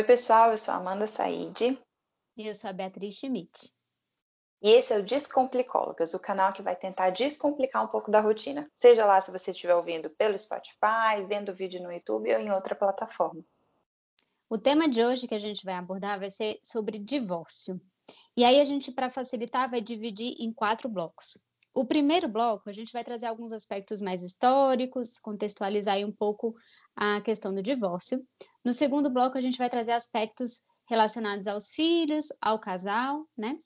Oi, pessoal, eu sou a Amanda Said. E eu sou a Beatriz Schmidt. E esse é o Descomplicólogas, o canal que vai tentar descomplicar um pouco da rotina. Seja lá se você estiver ouvindo pelo Spotify, vendo vídeo no YouTube ou em outra plataforma. O tema de hoje que a gente vai abordar vai ser sobre divórcio. E aí a gente, para facilitar, vai dividir em quatro blocos. O primeiro bloco, a gente vai trazer alguns aspectos mais históricos, contextualizar um pouco a questão do divórcio. No segundo bloco, a gente vai trazer aspectos relacionados aos filhos, ao casal, né?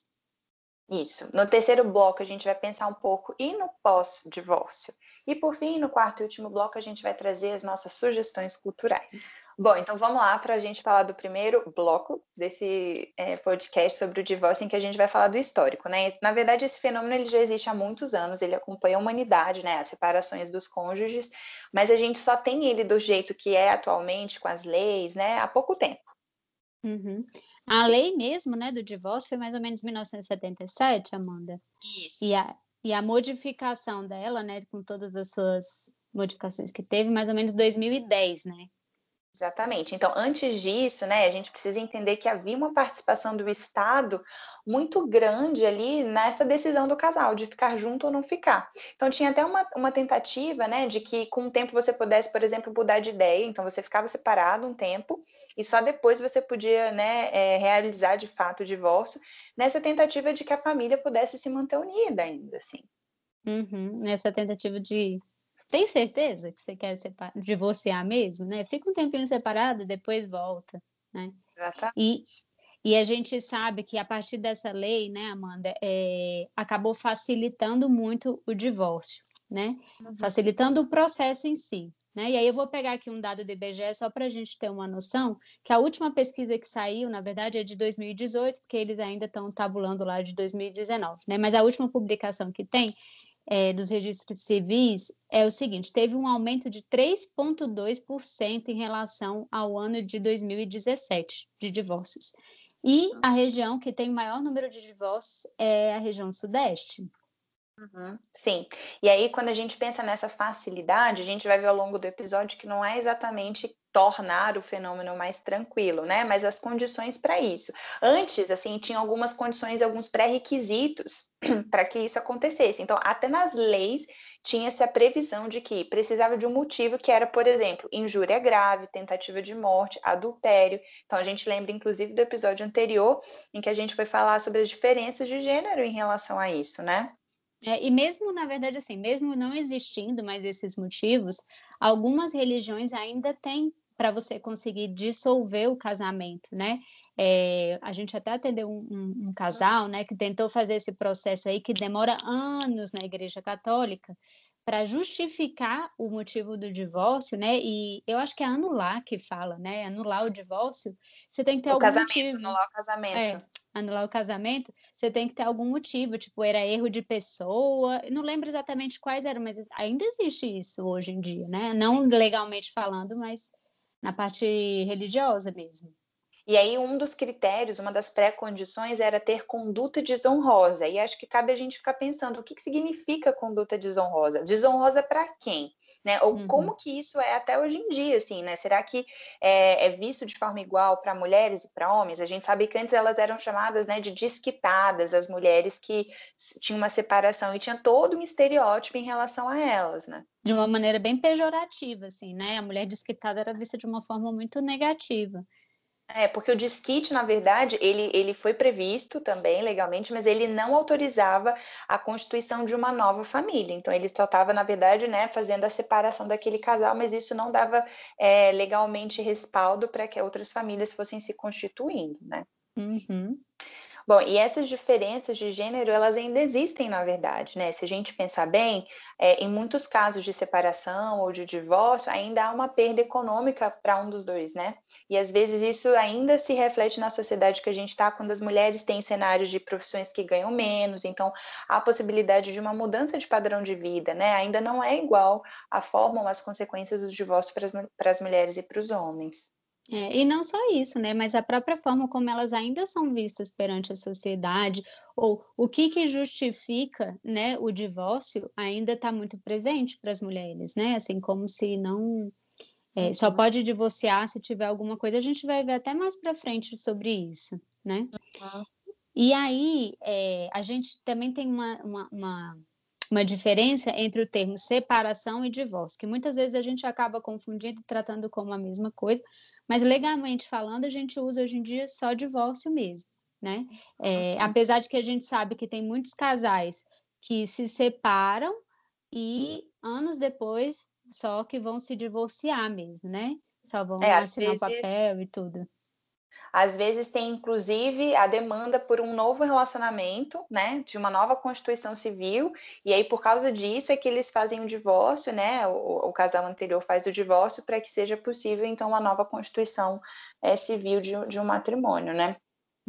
Isso. No terceiro bloco, a gente vai pensar um pouco e no pós-divórcio. E por fim, no quarto e último bloco, a gente vai trazer as nossas sugestões culturais. Bom, então vamos lá para a gente falar do primeiro bloco desse é, podcast sobre o divórcio, em que a gente vai falar do histórico, né? Na verdade, esse fenômeno ele já existe há muitos anos, ele acompanha a humanidade, né? As separações dos cônjuges, mas a gente só tem ele do jeito que é atualmente, com as leis, né? Há pouco tempo. Uhum. A lei mesmo, né, do divórcio foi mais ou menos 1977, Amanda. Isso. E a, e a modificação dela, né, com todas as suas modificações que teve, mais ou menos 2010, né? Exatamente. Então, antes disso, né, a gente precisa entender que havia uma participação do Estado muito grande ali nessa decisão do casal, de ficar junto ou não ficar. Então, tinha até uma, uma tentativa, né, de que com o tempo você pudesse, por exemplo, mudar de ideia. Então, você ficava separado um tempo e só depois você podia, né, é, realizar de fato o divórcio, nessa tentativa de que a família pudesse se manter unida ainda, assim. Uhum, nessa tentativa de tem certeza que você quer divorciar mesmo, né? Fica um tempinho separado, depois volta, né? Exatamente. E, e a gente sabe que a partir dessa lei, né, Amanda, é, acabou facilitando muito o divórcio, né? Uhum. Facilitando o processo em si. Né? E aí eu vou pegar aqui um dado do IBGE só para a gente ter uma noção, que a última pesquisa que saiu, na verdade, é de 2018, porque eles ainda estão tabulando lá de 2019, né? Mas a última publicação que tem é, dos registros civis é o seguinte: teve um aumento de 3,2% em relação ao ano de 2017 de divórcios. E a região que tem o maior número de divórcios é a região sudeste. Uhum, sim. E aí, quando a gente pensa nessa facilidade, a gente vai ver ao longo do episódio que não é exatamente tornar o fenômeno mais tranquilo, né? Mas as condições para isso. Antes, assim, tinha algumas condições, alguns pré-requisitos para que isso acontecesse. Então, até nas leis tinha-se a previsão de que precisava de um motivo que era, por exemplo, injúria grave, tentativa de morte, adultério. Então, a gente lembra, inclusive, do episódio anterior, em que a gente foi falar sobre as diferenças de gênero em relação a isso, né? É, e mesmo, na verdade, assim, mesmo não existindo mais esses motivos, algumas religiões ainda têm para você conseguir dissolver o casamento, né? É, a gente até atendeu um, um, um, casal, né, que tentou fazer esse processo aí que demora anos na Igreja Católica para justificar o motivo do divórcio, né? E eu acho que é anular que fala, né? Anular o divórcio, você tem que ter o algum casamento, motivo. Anular o casamento. É, anular o casamento, você tem que ter algum motivo, tipo, era erro de pessoa, não lembro exatamente quais eram, mas ainda existe isso hoje em dia, né? Não legalmente falando, mas na parte religiosa mesmo. E aí, um dos critérios, uma das pré-condições era ter conduta desonrosa. E acho que cabe a gente ficar pensando o que, que significa conduta desonrosa. Desonrosa para quem? Né? Ou uhum. como que isso é até hoje em dia, assim, né? Será que é, é visto de forma igual para mulheres e para homens? A gente sabe que antes elas eram chamadas né, de desquitadas, as mulheres que tinham uma separação, e tinha todo um estereótipo em relação a elas, né? De uma maneira bem pejorativa, assim, né? A mulher desquitada era vista de uma forma muito negativa. É, porque o disquite, na verdade, ele, ele foi previsto também legalmente, mas ele não autorizava a constituição de uma nova família. Então, ele só estava, na verdade, né, fazendo a separação daquele casal, mas isso não dava é, legalmente respaldo para que outras famílias fossem se constituindo, né? Uhum. Bom, e essas diferenças de gênero, elas ainda existem, na verdade, né? Se a gente pensar bem, é, em muitos casos de separação ou de divórcio, ainda há uma perda econômica para um dos dois, né? E às vezes isso ainda se reflete na sociedade que a gente está, quando as mulheres têm cenários de profissões que ganham menos, então há a possibilidade de uma mudança de padrão de vida, né? Ainda não é igual a forma ou as consequências do divórcio para as mulheres e para os homens. É, e não só isso, né? Mas a própria forma como elas ainda são vistas perante a sociedade, ou o que, que justifica né, o divórcio, ainda está muito presente para as mulheres, né? Assim, como se não. É, só uhum. pode divorciar se tiver alguma coisa. A gente vai ver até mais para frente sobre isso, né? Uhum. E aí, é, a gente também tem uma, uma, uma, uma, diferença entre o termo separação e divórcio, que muitas vezes a gente acaba confundindo e tratando como a mesma coisa, mas legalmente falando, a gente usa hoje em dia só divórcio mesmo, né? É. Apesar de que a gente sabe que tem muitos casais que se separam e anos depois só que vão se divorciar mesmo, né? Só vão é, assinar o papel e tudo. Às vezes tem, inclusive, a demanda por um novo relacionamento, né? De uma nova constituição civil, e aí, por causa disso, é que eles fazem o divórcio, né? O, o casal anterior faz o divórcio para que seja possível, então, uma nova constituição é, civil de, de um matrimônio, né?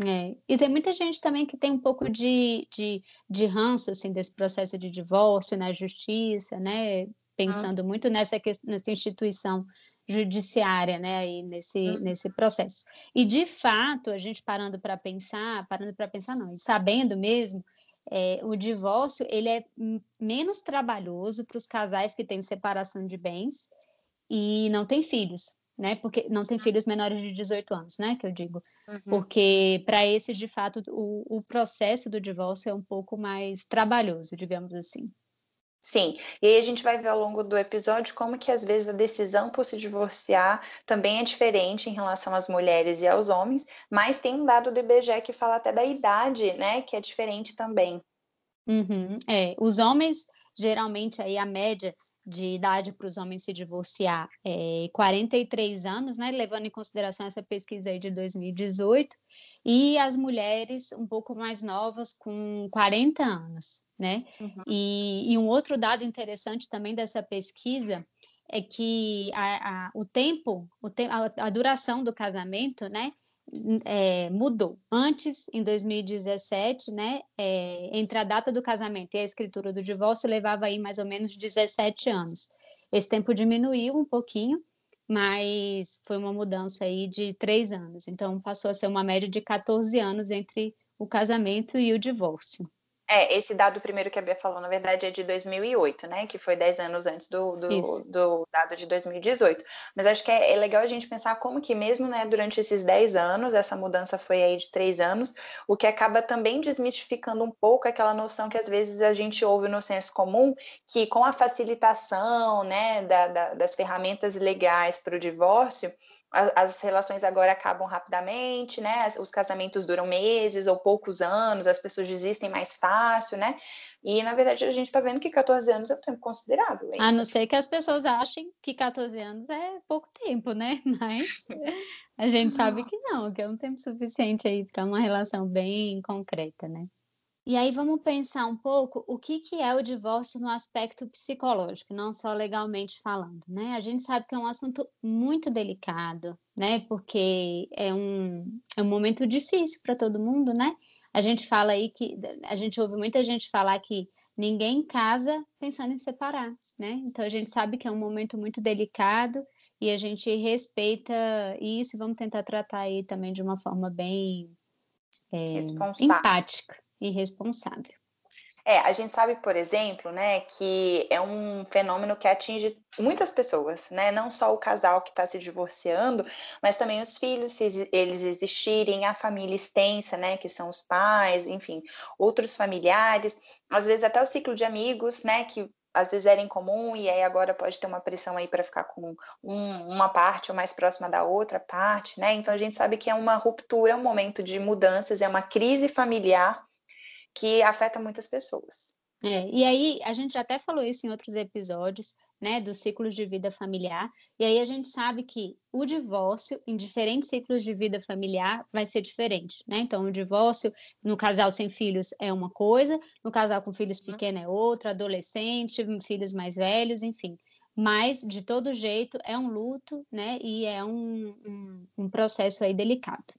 É. E tem muita gente também que tem um pouco de, de, de ranço assim, desse processo de divórcio na justiça, né? pensando uhum. muito nessa, nessa instituição judiciária, né, aí nesse, uhum. nesse processo. E, de fato, a gente parando para pensar, parando para pensar não, e sabendo mesmo, é, o divórcio, ele é menos trabalhoso para os casais que têm separação de bens e não têm filhos, né, porque não tem filhos menores de 18 anos, né, que eu digo, uhum. porque para esses, de fato, o, o processo do divórcio é um pouco mais trabalhoso, digamos assim. Sim, e aí a gente vai ver ao longo do episódio como que às vezes a decisão por se divorciar também é diferente em relação às mulheres e aos homens, mas tem um dado do IBGE que fala até da idade, né, que é diferente também. Uhum, é, os homens, geralmente aí a média de idade para os homens se divorciar é 43 anos, né, levando em consideração essa pesquisa aí de 2018, e as mulheres um pouco mais novas com 40 anos né? Uhum. E, e, um outro dado interessante também dessa pesquisa é que a, a o tempo, o te, a, a, duração do casamento, né? É, mudou. Antes, em 2017, né, é, entre a data do casamento e a escritura do divórcio, levava aí mais ou menos 17 anos. Esse tempo diminuiu um pouquinho, mas foi uma mudança aí de três anos. Então, passou a ser uma média de 14 anos entre o casamento e o divórcio. É, esse dado primeiro que a Bia falou, na verdade, é de 2008, né? Que foi 10 anos antes do, do, do dado de 2018. Mas acho que é, é, legal a gente pensar como que mesmo, né, durante esses 10 anos, essa mudança foi aí de 3 anos, o que acaba também desmistificando um pouco aquela noção que às vezes a gente ouve no senso comum, que com a facilitação, né, da, da, das ferramentas legais para o divórcio, as relações agora acabam rapidamente, né? Os casamentos duram meses ou poucos anos, as pessoas desistem mais fácil, né? E na verdade a gente está vendo que 14 anos é um tempo considerável. Ainda. A não ser que as pessoas achem que 14 anos é pouco tempo, né? Mas a gente sabe que não, que é um tempo suficiente aí para uma relação bem concreta, né? E aí vamos pensar um pouco o que, que é o divórcio no aspecto psicológico, não só legalmente falando, né? A gente sabe que é um assunto muito delicado, né? Porque é um, é um momento difícil para todo mundo, né? A gente fala aí que a gente ouve muita gente falar que ninguém casa pensando em separar, né? Então a gente sabe que é um momento muito delicado e a gente respeita isso e vamos tentar tratar aí também de uma forma bem é, empática irresponsável. É, a gente sabe, por exemplo, né, que é um fenômeno que atinge muitas pessoas, né? Não só o casal que está se divorciando, mas também os filhos, se eles existirem, a família extensa, né, que são os pais, enfim, outros familiares, às vezes até o ciclo de amigos, né, que às vezes era em comum e aí agora pode ter uma pressão aí para ficar com um, uma parte ou mais próxima da outra parte, né? Então a gente sabe que é uma ruptura, um momento de mudanças, é uma crise familiar que afeta muitas pessoas. É, e aí a gente até falou isso em outros episódios, né, dos ciclos de vida familiar, e aí a gente sabe que o divórcio em diferentes ciclos de vida familiar vai ser diferente, né? Então, o divórcio no casal sem filhos é uma coisa, no casal com filhos uhum. pequenos é outra, adolescente, filhos mais velhos, enfim. Mas, de todo jeito, é um luto, né? E é um, um, um processo aí delicado.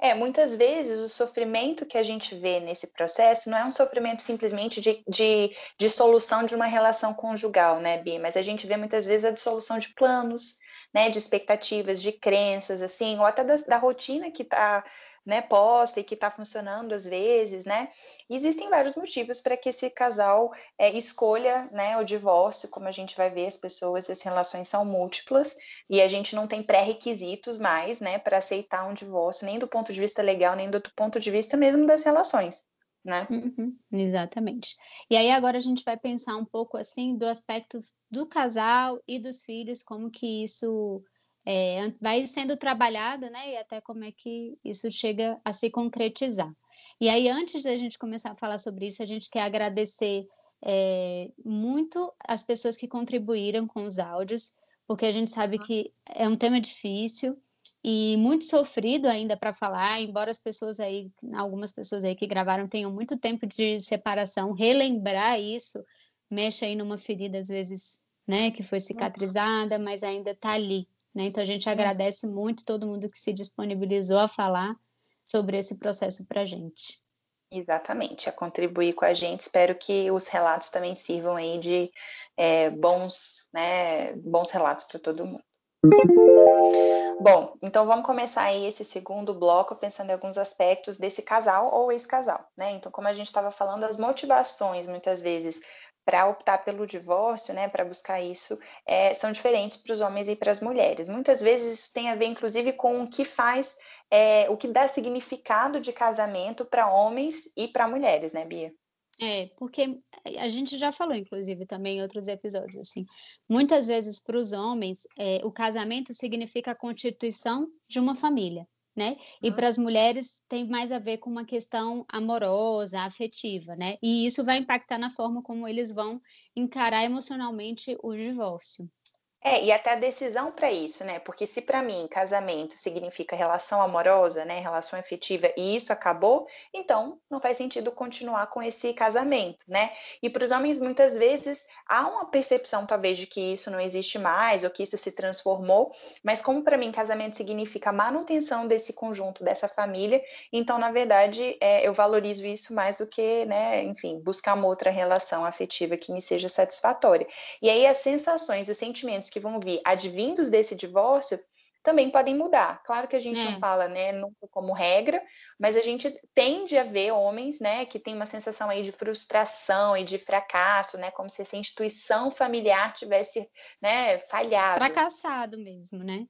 É, muitas vezes o sofrimento que a gente vê nesse processo não é um sofrimento simplesmente de, de dissolução de uma relação conjugal, né, Bi? Mas a gente vê muitas vezes a dissolução de planos, né, de expectativas, de crenças, assim, ou até da, da rotina que está né, posta e que está funcionando às vezes, né? Existem vários motivos para que esse casal é, escolha, né, o divórcio, como a gente vai ver, as pessoas, as relações são múltiplas e a gente não tem pré-requisitos mais, né, para aceitar um divórcio, nem do ponto de vista legal, nem do ponto de vista mesmo das relações. Né? Uhum, exatamente. E aí agora a gente vai pensar um pouco assim do aspecto do casal e dos filhos, como que isso é, vai sendo trabalhado, né? E até como é que isso chega a se concretizar. E aí, antes da gente começar a falar sobre isso, a gente quer agradecer é, muito as pessoas que contribuíram com os áudios, porque a gente sabe que é um tema difícil e muito sofrido ainda para falar, embora as pessoas aí, algumas pessoas aí que gravaram tenham muito tempo de separação, relembrar isso mexe aí numa ferida às vezes, né, que foi cicatrizada, mas ainda está ali. Né? Então, a gente agradece muito todo mundo que se disponibilizou a falar sobre esse processo para a gente. Exatamente, a contribuir com a gente. Espero que os relatos também sirvam aí de é, bons, né, bons relatos para todo mundo. Bom, então vamos começar aí esse segundo bloco pensando em alguns aspectos desse casal ou ex-casal, né? Então, como a gente estava falando, as motivações muitas vezes para optar pelo divórcio, né, para buscar isso, é, são diferentes para os homens e para as mulheres. Muitas vezes isso tem a ver, inclusive, com o que faz, é, o que dá significado de casamento para homens e para mulheres, né, Bia? É, porque a gente já falou, inclusive, também em outros episódios, assim, muitas vezes para os homens, é, o casamento significa a constituição de uma família né? E para as mulheres tem mais a ver com uma questão amorosa, afetiva, né? E isso vai impactar na forma como eles vão encarar emocionalmente o divórcio. É, e até a decisão para isso, né? Porque se para mim casamento significa relação amorosa, né, relação afetiva, e isso acabou, então não faz sentido continuar com esse casamento, né? E para os homens muitas vezes há uma percepção talvez de que isso não existe mais ou que isso se transformou, mas como para mim casamento significa manutenção desse conjunto, dessa família, então na verdade é, eu valorizo isso mais do que, né, enfim, buscar uma outra relação afetiva que me seja satisfatória. E aí as sensações, os sentimentos que vão vir advindos desse divórcio também podem mudar. Claro que a gente é. não fala, né, nunca como regra, mas a gente tende a ver homens, né, que tem uma sensação aí de frustração e de fracasso, né, como se essa instituição familiar tivesse, né, falhado. Fracassado mesmo, né?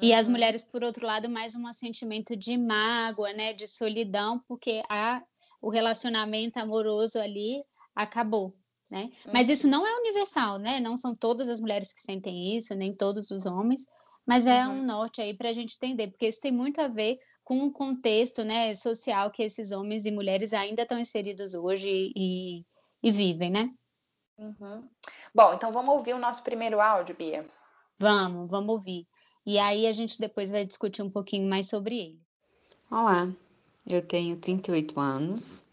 E as uhum. mulheres, por outro lado, mais um sentimento de mágoa, né, de solidão, porque a, o relacionamento amoroso ali acabou, né? Mas isso uhum. não é universal, né? Não são todas as mulheres que sentem isso, nem todos os homens, mas é uhum. um norte aí para a gente entender, porque isso tem muito a ver com o contexto né, social que esses homens e mulheres ainda estão inseridos hoje e, e vivem, né? Uhum. Bom, então vamos ouvir o nosso primeiro áudio, Bia. Vamos, vamos ouvir. E aí a gente depois vai discutir um pouquinho mais sobre ele. Olá, eu tenho 38 anos,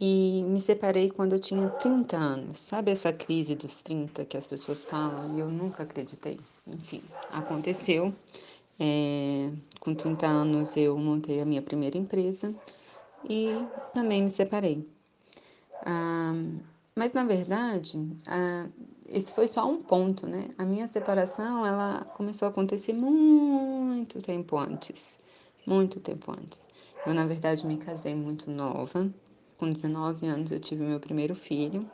e me separei quando eu tinha 30 anos. Sabe essa crise dos 30 que as pessoas falam? E eu nunca acreditei. Enfim, aconteceu. É, com 30 anos eu montei a minha primeira empresa e também me separei. Ah, mas na verdade, ah, esse foi só um ponto, né? A minha separação ela começou a acontecer muito tempo antes, muito tempo antes. Eu na verdade me casei muito nova, com 19 anos eu tive meu primeiro filho.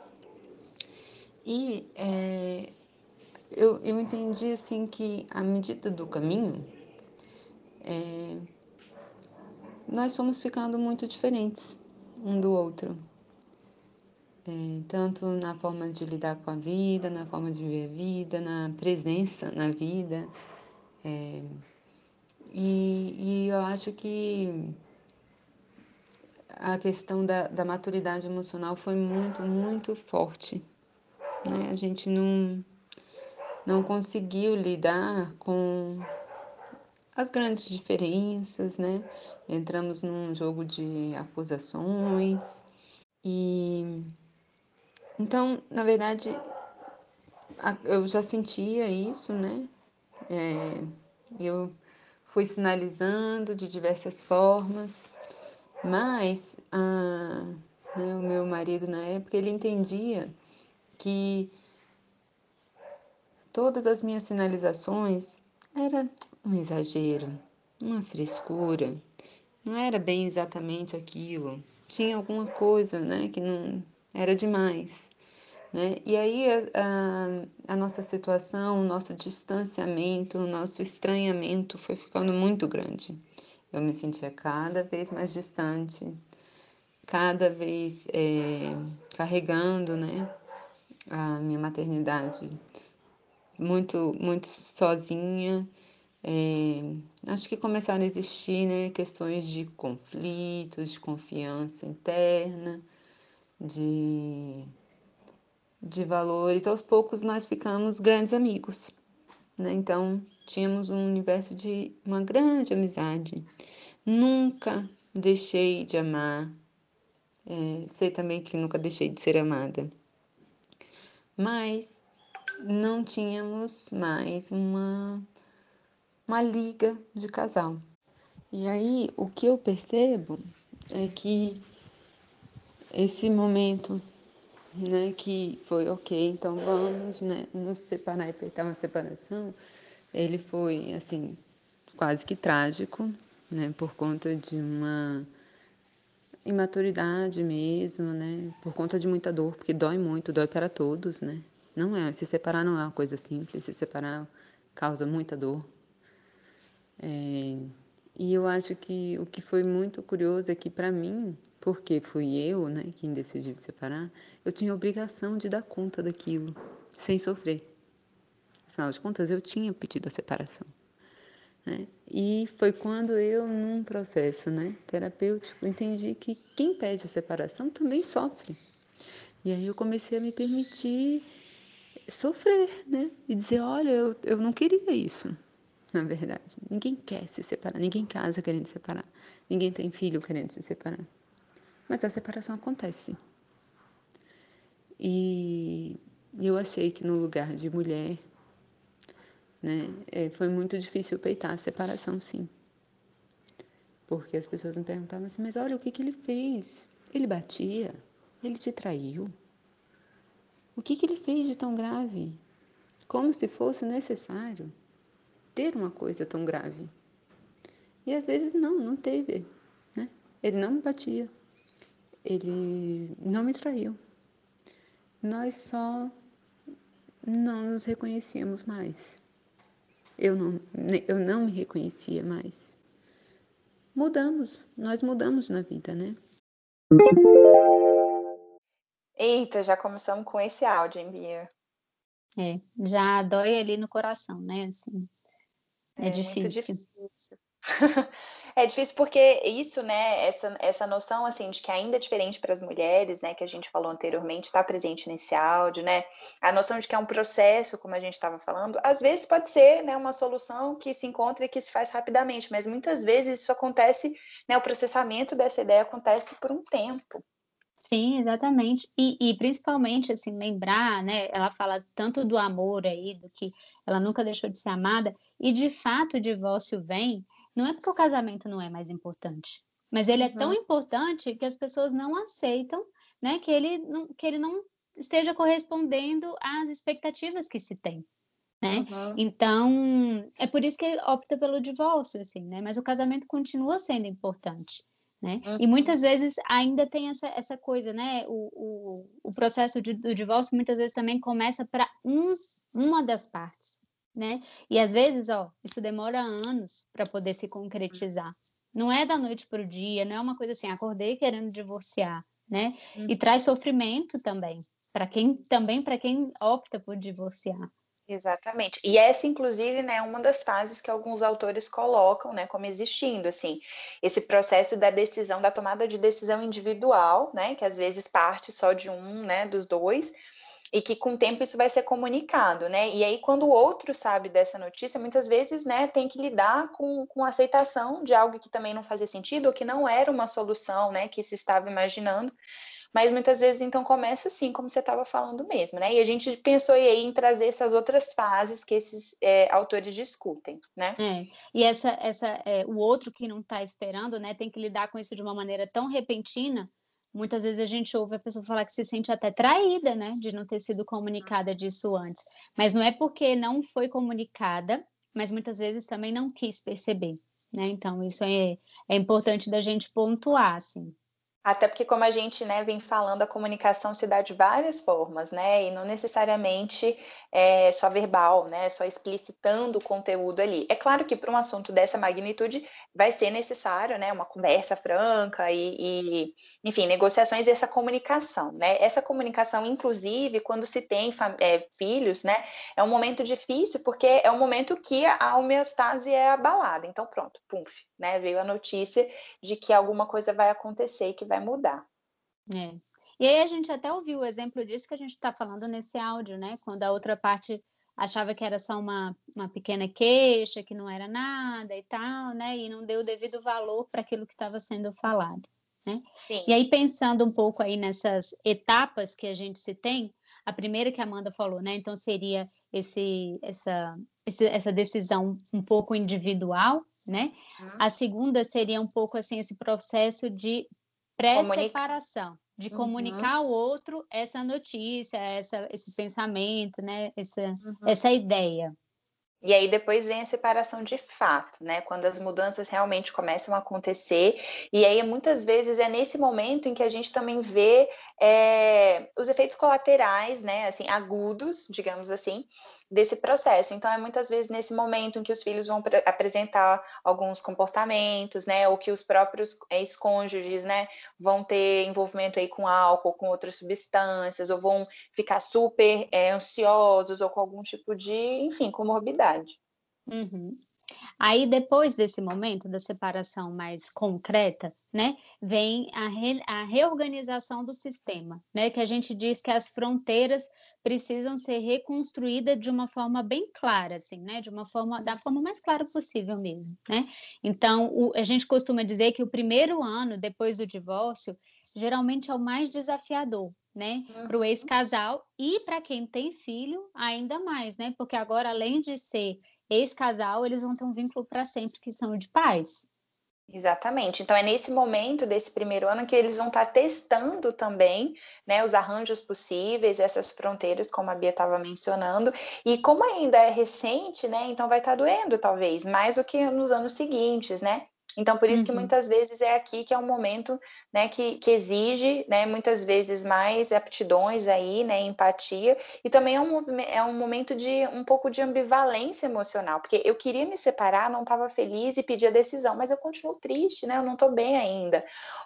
E é, eu, eu entendi assim que à medida do caminho, é, nós fomos ficando muito diferentes um do outro. É, tanto na forma de lidar com a vida, na forma de viver a vida, na presença na vida. É, e, e eu acho que a questão da, da maturidade emocional foi muito, muito forte. Né? A gente não, não conseguiu lidar com as grandes diferenças, né? Entramos num jogo de acusações e então, na verdade, eu já sentia isso, né? É, eu fui sinalizando de diversas formas mas a, né, o meu marido na época, ele entendia que todas as minhas sinalizações era um exagero, uma frescura, não era bem exatamente aquilo. Tinha alguma coisa, né, que não era demais. Né? E aí a, a, a, nossa situação, o nosso distanciamento, o nosso estranhamento foi ficando muito grande. Eu me sentia cada vez mais distante, cada vez é, carregando né, a minha maternidade muito, muito sozinha. É, acho que começaram a existir né, questões de conflitos, de confiança interna, de de valores, aos poucos nós ficamos grandes amigos. Né? Então, tínhamos um universo de uma grande amizade. Nunca deixei de amar. É, sei também que nunca deixei de ser amada. Mas não tínhamos mais uma, uma liga de casal. E aí, o que eu percebo é que esse momento né, que foi ok, então vamos né, nos separar e peitar uma separação, ele foi assim quase que trágico, né, por conta de uma imaturidade mesmo, né, por conta de muita dor, porque dói muito, dói para todos, né. Não é, se separar não é uma coisa simples, se separar causa muita dor. É, e eu acho que o que foi muito curioso é que para mim porque fui eu, né, quem decidiu separar, eu tinha a obrigação de dar conta daquilo, sem sofrer. Afinal de contas, eu tinha pedido a separação. Né? E foi quando eu, num processo né, terapêutico, entendi que quem pede a separação também sofre. E aí eu comecei a me permitir sofrer, né? E dizer, olha, eu, eu não queria isso, na verdade. Ninguém quer se separar, ninguém casa querendo se separar, ninguém tem filho querendo se separar. Mas a separação acontece. E eu achei que no lugar de mulher, né, é, foi muito difícil peitar a separação, sim. Porque as pessoas me perguntavam assim, mas olha o que, que ele fez. Ele batia? Ele te traiu? O que, que ele fez de tão grave? Como se fosse necessário ter uma coisa tão grave. E às vezes não, não teve. Né? Ele não me batia ele não me traiu. Nós só não nos reconhecíamos mais. Eu não, eu não me reconhecia mais. Mudamos, nós mudamos na vida, né? Eita, já começamos com esse áudio, hein, Bia? É, já dói ali no coração, né? Assim, é, é difícil. difícil. É difícil porque isso, né, essa, essa noção, assim, de que ainda é diferente para as mulheres, né, que a gente falou anteriormente, está presente nesse áudio, né, a noção de que é um processo, como a gente estava falando, às vezes pode ser, né, uma solução que se encontra e que se faz rapidamente, mas muitas vezes isso acontece, né, o processamento dessa ideia acontece por um tempo. Sim, exatamente. E, e principalmente, assim, lembrar, né, ela fala tanto do amor aí, do que ela nunca deixou de ser amada, e de fato o divórcio vem não é porque o casamento não é mais importante, mas ele é tão uhum. importante que as pessoas não aceitam, né, que ele não, que ele não esteja correspondendo às expectativas que se tem. Né? Uhum. Então, é por isso que opta pelo divórcio, assim, né? Mas o casamento continua sendo importante, né? Uhum. E muitas vezes ainda tem essa, essa coisa, né? O, o, o processo de, do divórcio muitas vezes também começa para um, uma das partes né? E às vezes, ó, isso demora anos para poder se concretizar. Não é da noite para o dia, não é uma coisa assim, acordei querendo divorciar, né? Uhum. E traz sofrimento também, para quem também para quem opta por divorciar. Exatamente. E essa, inclusive, né, é uma das fases que alguns autores colocam, né, como existindo, assim, esse processo da decisão, da tomada de decisão individual, né, que às vezes parte só de um, né, dos dois, e que com o tempo isso vai ser comunicado, né? E aí, quando o outro sabe dessa notícia, muitas vezes, né, tem que lidar com, com aceitação de algo que também não fazia sentido ou que não era uma solução, né, que se estava imaginando. Mas muitas vezes, então, começa assim, como você estava falando mesmo, né? E a gente pensou aí em trazer essas outras fases que esses é, autores discutem, né? É, e essa, essa, é, o outro que não está esperando, né, tem que lidar com isso de uma maneira tão repentina Muitas vezes a gente ouve a pessoa falar que se sente até traída, né, de não ter sido comunicada disso antes. Mas não é porque não foi comunicada, mas muitas vezes também não quis perceber, né? Então, isso é, é importante da gente pontuar, assim. Até porque, como a gente né, vem falando, a comunicação se dá de várias formas, né? E não necessariamente é, só verbal, né? Só explicitando o conteúdo ali. É claro que para um assunto dessa magnitude vai ser necessário, né? Uma conversa franca e, e enfim, negociações e essa comunicação, né? Essa comunicação, inclusive, quando se tem é, filhos, né? É um momento difícil porque é um momento que a homeostase é abalada. Então, pronto, pumf, né? Veio a notícia de que alguma coisa vai acontecer e que vai mudar. É. E aí a gente até ouviu o exemplo disso que a gente está falando nesse áudio, né? Quando a outra parte achava que era só uma, uma pequena queixa, que não era nada e tal, né? E não deu o devido valor para aquilo que estava sendo falado. Né? Sim. E aí, pensando um pouco aí nessas etapas que a gente se tem, a primeira que a Amanda falou, né? Então seria esse, essa, esse, essa decisão um pouco individual, né? Uhum. A segunda seria um pouco assim esse processo de pré-separação, de uhum. comunicar ao outro essa notícia, essa, esse pensamento, né? essa, uhum. essa ideia. E aí depois vem a separação de fato, né? Quando as mudanças realmente começam a acontecer. E aí muitas vezes é nesse momento em que a gente também vê é, os efeitos colaterais, né? Assim, agudos, digamos assim, desse processo. Então é muitas vezes nesse momento em que os filhos vão apresentar alguns comportamentos, né? Ou que os próprios ex-cônjuges, né? Vão ter envolvimento aí com álcool, com outras substâncias, ou vão ficar super é, ansiosos ou com algum tipo de, enfim, comorbidade. Uhum. Aí, depois desse momento da separação mais concreta, né, vem a, re, a, reorganização do sistema, né, que a gente diz que as fronteiras precisam ser reconstruídas de uma forma bem clara, assim, né, de uma forma, da forma mais clara possível mesmo, né. Então, o, a gente costuma dizer que o primeiro ano depois do divórcio, geralmente é o mais desafiador, né, uhum. para o ex-casal e para quem tem filho ainda mais, né, porque agora além de ser ex-casal, eles vão ter um vínculo para sempre que são de pais. Exatamente. Então é nesse momento desse primeiro ano que eles vão estar tá testando também, né, os arranjos possíveis, essas fronteiras, como a Bia estava mencionando. E como ainda é recente, né, então vai estar tá doendo talvez mais do que nos anos seguintes, né? Então, por isso uhum. que muitas vezes é aqui que é um momento né, que, que exige né, muitas vezes mais aptidões aí, né, empatia, e também é um, é um momento de um pouco de ambivalência emocional, porque eu queria me separar, não estava feliz e pedi a decisão, mas eu continuo triste, né? Eu não estou bem ainda,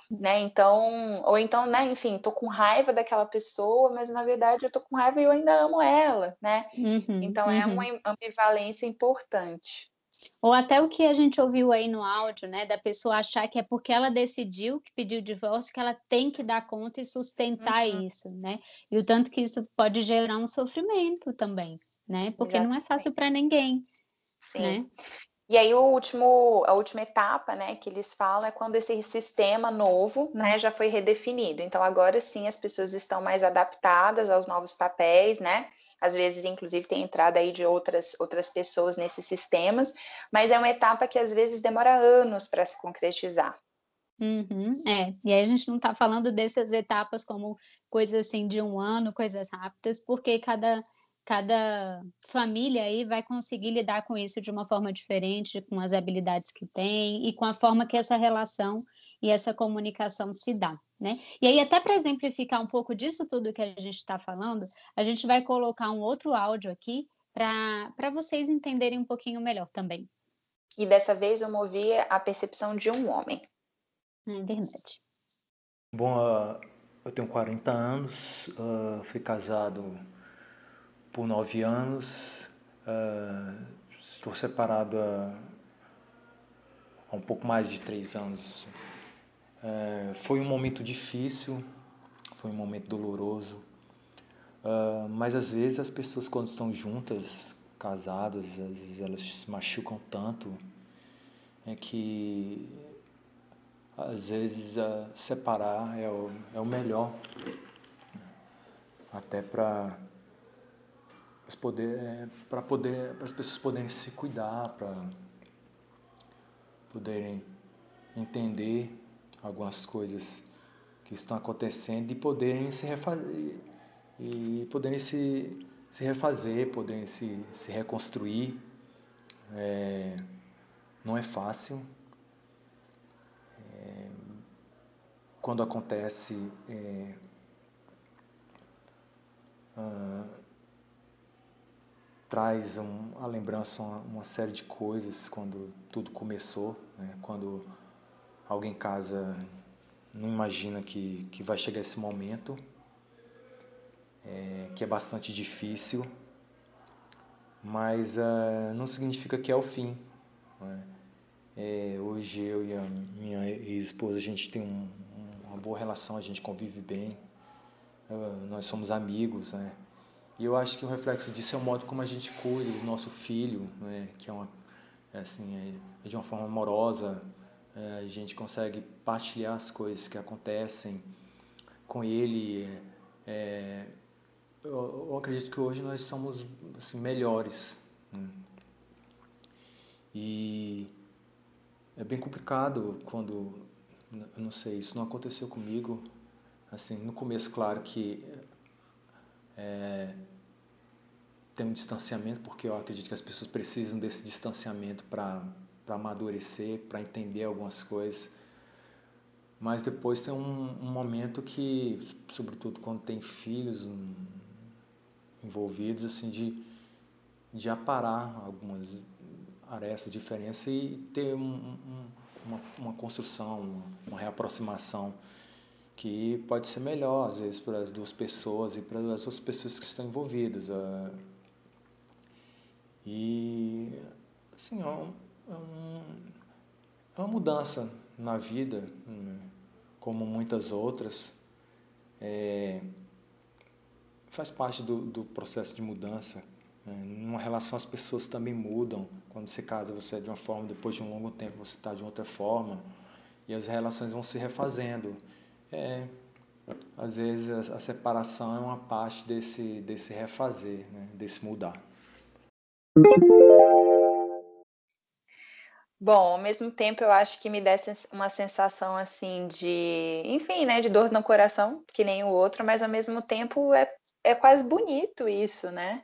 né? Então, ou então, né, enfim, estou com raiva daquela pessoa, mas na verdade eu estou com raiva e eu ainda amo ela, né? Uhum, então é uma uhum. ambivalência importante. Ou até o que a gente ouviu aí no áudio, né, da pessoa achar que é porque ela decidiu que pediu divórcio que ela tem que dar conta e sustentar uhum. isso, né? E o tanto que isso pode gerar um sofrimento também, né? Porque Exatamente. não é fácil para ninguém. Sim. Né? E aí o último, a última etapa, né, que eles falam é quando esse sistema novo, né, já foi redefinido. Então agora sim as pessoas estão mais adaptadas aos novos papéis, né? Às vezes inclusive tem entrada aí de outras outras pessoas nesses sistemas, mas é uma etapa que às vezes demora anos para se concretizar. Uhum, é, e aí a gente não está falando dessas etapas como coisas assim de um ano, coisas rápidas, porque cada cada família aí vai conseguir lidar com isso de uma forma diferente, com as habilidades que tem e com a forma que essa relação e essa comunicação se dá, né? E aí, até para exemplificar um pouco disso tudo que a gente está falando, a gente vai colocar um outro áudio aqui para vocês entenderem um pouquinho melhor também. E dessa vez eu movi a percepção de um homem. É verdade. Bom, uh, eu tenho 40 anos, uh, fui casado por nove anos. Uh, estou separado há, há, um pouco mais de três anos. Uh, foi um momento difícil, foi um momento doloroso, uh, mas às vezes as pessoas quando estão juntas, casadas, às vezes elas se machucam tanto é que às vezes separar é o, é o melhor até para para poder, é, para poder, para as pessoas poderem se cuidar, para poderem entender algumas coisas que estão acontecendo e poderem se refazer e poderem se, se refazer, poderem se, se reconstruir. É, não é fácil. É, quando acontece, é, ah, traz um, a lembrança uma, uma, série de coisas quando tudo começou, né? quando alguém em casa não imagina que, que vai chegar esse momento, é, que é bastante difícil, mas uh, não significa que é o fim. Né? É, hoje eu e a minha ex-esposa, a gente tem um, uma boa relação, a gente convive bem, uh, nós somos amigos, né? E eu acho que o reflexo disso é o modo como a gente cuida do nosso filho, né? que é, uma, é assim, é, é de uma forma amorosa, é, a gente consegue partilhar as coisas que acontecem com ele. É, eu, eu, acredito que hoje nós somos assim, melhores. Né? E é bem complicado quando, eu não sei, isso não aconteceu comigo. Assim, no começo, claro que é, tem um distanciamento, porque eu acredito que as pessoas precisam desse distanciamento para amadurecer, para entender algumas coisas. Mas depois tem um, um, momento que, sobretudo quando tem filhos envolvidos, assim, de, de aparar algumas arestas, diferenças e ter um, um, uma, uma construção, uma reaproximação que pode ser melhor, às vezes, para as duas pessoas e para as outras pessoas que estão envolvidas. Ah, e, assim, é, um, é uma mudança na vida, né, como muitas outras. É, faz parte do, do processo de mudança. Né? Numa relação, as pessoas também mudam. Quando você casa, você é de uma forma, depois de um longo tempo, você está de outra forma. E as relações vão se refazendo. É, às vezes a, separação é uma parte desse, desse refazer, né? desse mudar. Bom, ao mesmo tempo eu acho que me dá uma sensação assim de, enfim, né, de dor no coração, que nem o outro, mas ao mesmo tempo é, é quase bonito isso, né?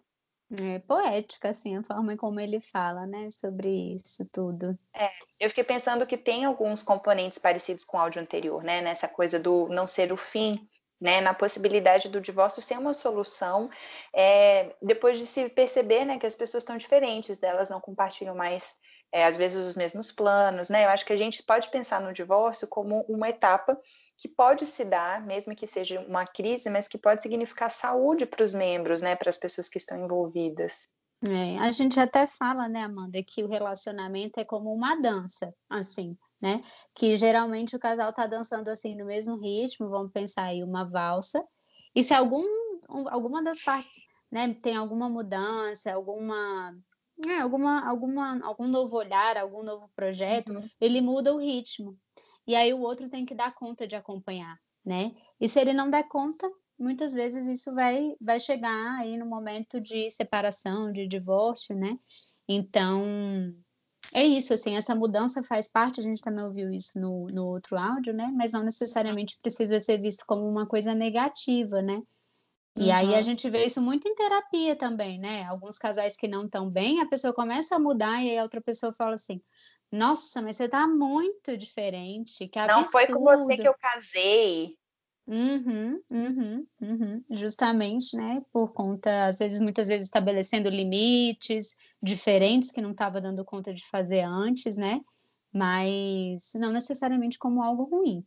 É poética, assim, a forma como ele fala, né, sobre isso tudo. É, eu fiquei pensando que tem alguns componentes parecidos com o áudio anterior, né, nessa coisa do não ser o fim, né, na possibilidade do divórcio ser uma solução, é, depois de se perceber, né, que as pessoas estão diferentes, elas não compartilham mais é, às vezes os mesmos planos, né? Eu acho que a gente pode pensar no divórcio como uma etapa que pode se dar, mesmo que seja uma crise, mas que pode significar saúde para os membros, né? Para as pessoas que estão envolvidas. É, a gente até fala, né, Amanda, que o relacionamento é como uma dança, assim, né? Que geralmente o casal tá dançando assim no mesmo ritmo, vamos pensar aí uma valsa, e se algum, alguma das partes, né, tem alguma mudança, alguma é, alguma, alguma, algum novo olhar, algum novo projeto, uhum. ele muda o ritmo. E aí o outro tem que dar conta de acompanhar, né? E se ele não der conta, muitas vezes isso vai, vai chegar aí no momento de separação, de divórcio, né? Então, é isso, assim, essa mudança faz parte, a gente também ouviu isso no, no outro áudio, né? Mas não necessariamente precisa ser visto como uma coisa negativa, né? E uhum. aí a gente vê isso muito em terapia também, né? Alguns casais que não estão bem, a pessoa começa a mudar e aí a outra pessoa fala assim: Nossa, mas você tá muito diferente. Que não foi com você que eu casei. Uhum, uhum, uhum. Justamente, né? Por conta, às vezes, muitas vezes estabelecendo limites diferentes que não estava dando conta de fazer antes, né? Mas não necessariamente como algo ruim.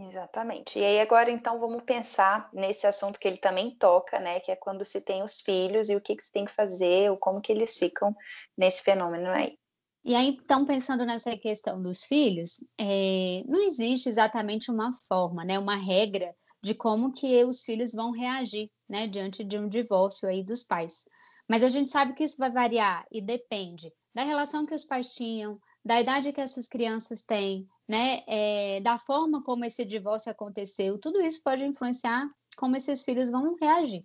Exatamente. E aí agora então vamos pensar nesse assunto que ele também toca, né, que é quando se tem os filhos e o que, que se tem que fazer, ou como que eles ficam nesse fenômeno aí. E aí, então, pensando nessa questão dos filhos, é, não existe exatamente uma forma, né, uma regra de como que os filhos vão reagir, né, diante de um divórcio aí dos pais. Mas a gente sabe que isso vai variar e depende da relação que os pais tinham, da idade que essas crianças têm, né, é, da forma como esse divórcio aconteceu, tudo isso pode influenciar como esses filhos vão reagir.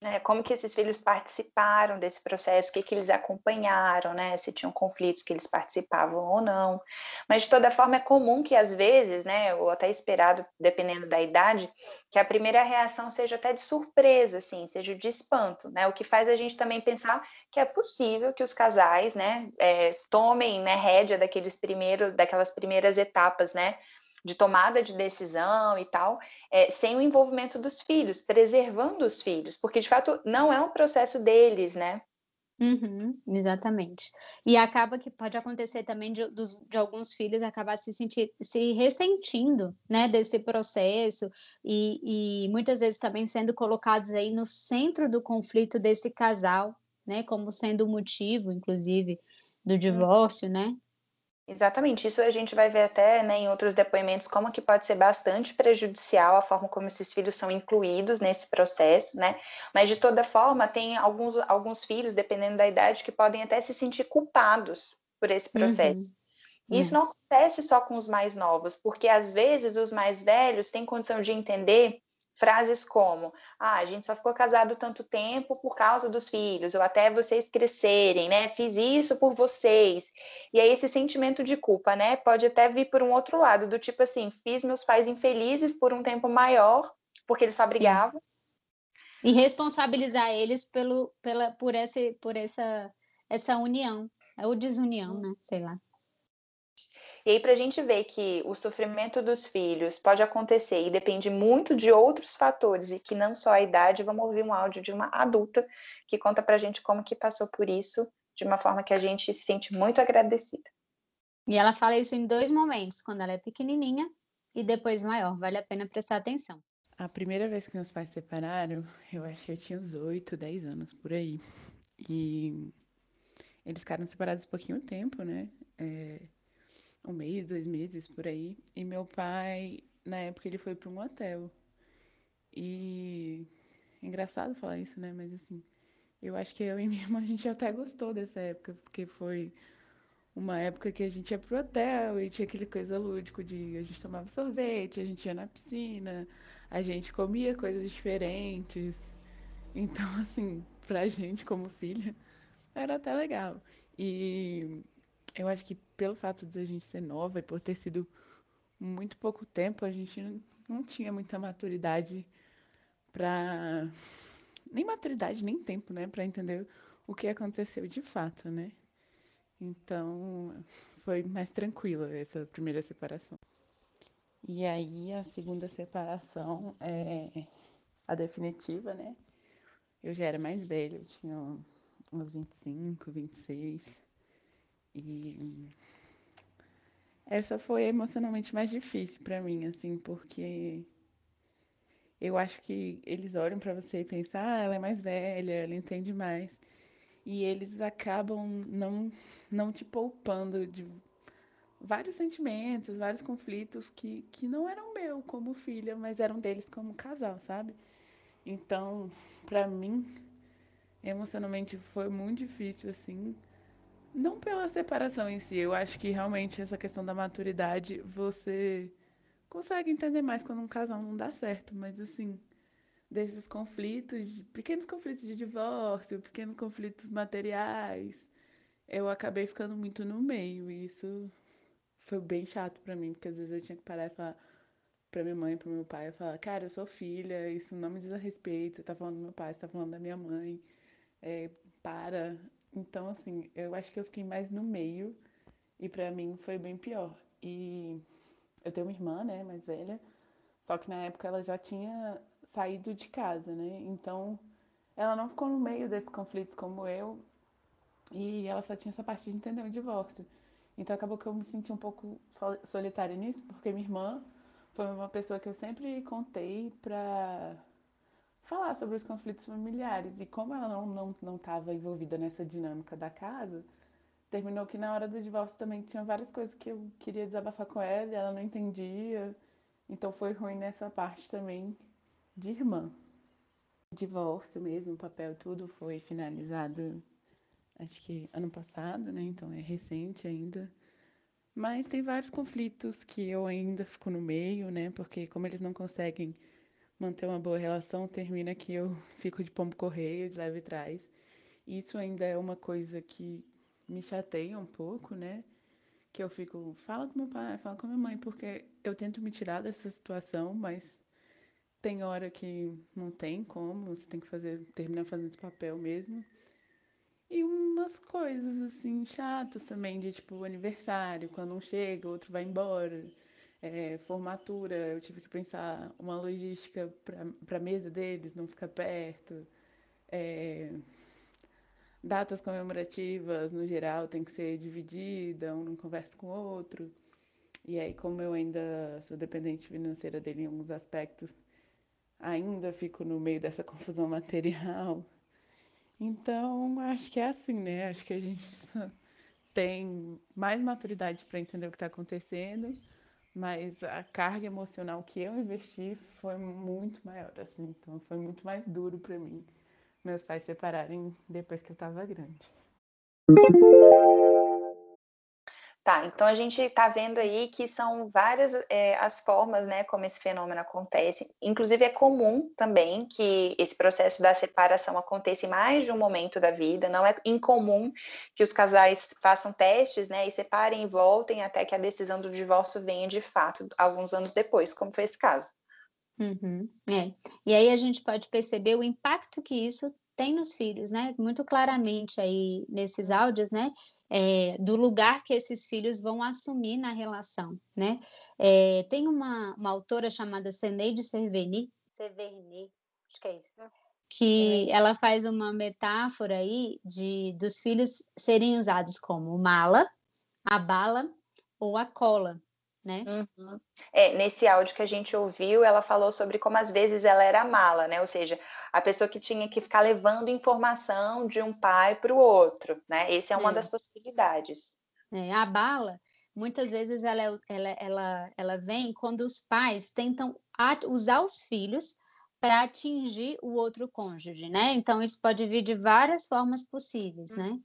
Né, como que esses filhos participaram desse processo, o que, que eles acompanharam, né, se tinham conflitos que eles participavam ou não. Mas, de toda forma, é comum que, às vezes, né, ou até esperado, dependendo da idade, que a primeira reação seja até de surpresa, assim, seja de espanto, né, o que faz a gente também pensar que é possível que os casais, né, é, tomem, né, rédea daqueles primeiros, daquelas primeiras etapas, né, de tomada de decisão e tal, é, sem o envolvimento dos filhos, preservando os filhos, porque de fato não é um processo deles, né? Uhum, exatamente. E acaba que pode acontecer também de, de, alguns filhos acabar se sentir, se ressentindo, né, desse processo e, e muitas vezes também sendo colocados aí no centro do conflito desse casal, né, como sendo o motivo, inclusive, do hum. divórcio, né? Exatamente, isso a gente vai ver até né, em outros depoimentos como que pode ser bastante prejudicial a forma como esses filhos são incluídos nesse processo, né? Mas de toda forma, tem alguns, alguns filhos, dependendo da idade, que podem até se sentir culpados por esse processo. Uhum. Isso uhum. não acontece só com os mais novos, porque às vezes os mais velhos têm condição de entender frases como: ah, a gente só ficou casado tanto tempo por causa dos filhos, ou até vocês crescerem, né? Fiz isso por vocês. E aí esse sentimento de culpa, né? Pode até vir por um outro lado, do tipo assim, fiz meus pais infelizes por um tempo maior, porque eles só brigavam. E responsabilizar eles pelo, pela, por, esse, por essa, essa união, ou desunião, né? Sei lá. E aí, para a gente ver que o sofrimento dos filhos pode acontecer e depende muito de outros fatores e que não só a idade, vamos ouvir um áudio de uma adulta que conta para a gente como que passou por isso de uma forma que a gente se sente muito agradecida. E ela fala isso em dois momentos, quando ela é pequenininha e depois maior. Vale a pena prestar atenção. A primeira vez que meus pais se separaram, eu acho que eu tinha uns 8, 10 anos por aí. E eles ficaram separados um pouquinho tempo, né? É, um mês, dois meses por aí. E meu pai, na época, ele foi para um hotel. E é engraçado falar isso, né? Mas assim, eu acho que eu e minha irmã a gente até gostou dessa época, porque foi uma época que a gente ia pro hotel e tinha aquele coisa lúdico de a gente tomava sorvete, a gente ia na piscina, a gente comia coisas diferentes. Então, assim, pra gente como filha, era até legal. E eu acho que pelo fato de a gente ser nova e por ter sido muito pouco tempo, a gente não, tinha muita maturidade para nem maturidade nem tempo, né, para entender o que aconteceu de fato, né? Então, foi mais tranquila essa primeira separação. E aí a segunda separação é a definitiva, né? Eu já era mais velha, eu tinha uns 25, 26. E essa foi emocionalmente mais difícil para mim, assim, porque eu acho que eles olham para você e pensam, ah, ela é mais velha, ela entende mais. E eles acabam não, não te poupando de vários sentimentos, vários conflitos que, que não eram meu como filha, mas eram deles como casal, sabe? Então, para mim, emocionalmente foi muito difícil, assim, não pela separação em si, eu acho que realmente essa questão da maturidade você consegue entender mais quando um casal não dá certo, mas assim, desses conflitos, pequenos conflitos de divórcio, pequenos conflitos materiais, eu acabei ficando muito no meio e isso foi bem chato para mim, porque às vezes eu tinha que parar e falar para minha mãe, para meu pai, eu falar, cara, eu sou filha, isso não me diz a respeito, você tá falando do meu pai, você tá falando da minha mãe, é, para, então, assim, eu acho que eu fiquei mais no meio e para mim foi bem pior. E eu tenho uma irmã, né, mais velha, só que na época ela já tinha saído de casa, né? Então, ela não ficou no meio desses conflitos como eu e ela só tinha essa parte de entender o divórcio. Então, acabou que eu me senti um pouco solitária nisso, porque minha irmã foi uma pessoa que eu sempre contei pra falar sobre os conflitos familiares. E como ela não não não estava envolvida nessa dinâmica da casa, terminou que na hora do divórcio também tinha várias coisas que eu queria desabafar com ela e ela não entendia. Então foi ruim nessa parte também de irmã. Divórcio mesmo, papel, tudo foi finalizado acho que ano passado, né? Então é recente ainda. Mas tem vários conflitos que eu ainda fico no meio, né? Porque como eles não conseguem manter uma boa relação, termina que eu fico de pombo correio, de leve trás. Isso ainda é uma coisa que me chateia um pouco, né? Que eu fico, fala com meu pai, fala com minha mãe, porque eu tento me tirar dessa situação, mas tem hora que não tem como, você tem que fazer, terminar fazendo esse papel mesmo. E umas coisas assim chatas também, de tipo aniversário, quando um chega, outro vai embora. É, formatura, eu tive que pensar uma logística para a mesa deles não ficar perto. É, datas comemorativas, no geral, tem que ser dividida, um não conversa com o outro. E aí, como eu ainda sou dependente financeira dele em alguns aspectos, ainda fico no meio dessa confusão material. Então, acho que é assim, né? Acho que a gente tem mais maturidade para entender o que está acontecendo, mas a carga emocional que eu investi foi muito maior, assim. Então, foi muito mais duro para mim meus pais separarem depois que eu estava grande. Tá, então a gente está vendo aí que são várias é, as formas, né, como esse fenômeno acontece. Inclusive é comum também que esse processo da separação aconteça em mais de um momento da vida. Não é incomum que os casais façam testes, né, e separem e voltem até que a decisão do divórcio venha de fato alguns anos depois, como foi esse caso. Uhum, é. E aí a gente pode perceber o impacto que isso tem nos filhos, né? Muito claramente aí nesses áudios, né? É, do lugar que esses filhos vão assumir na relação, né? É, tem uma, uma autora chamada Seneide Cerveni, Cerveni, acho que é isso, que ela faz uma metáfora aí de dos filhos serem usados como mala, a bala ou a cola, né? Uhum. É, nesse áudio que a gente ouviu, ela falou sobre como às vezes ela era mala, né? Ou seja, a pessoa que tinha que ficar levando informação de um pai para o outro, né? Essa é uma é. das possibilidades. É, a bala, muitas vezes ela, é ela, ela, ela vem quando os pais tentam usar os filhos para atingir o outro cônjuge, né? Então isso pode vir de várias formas possíveis, né?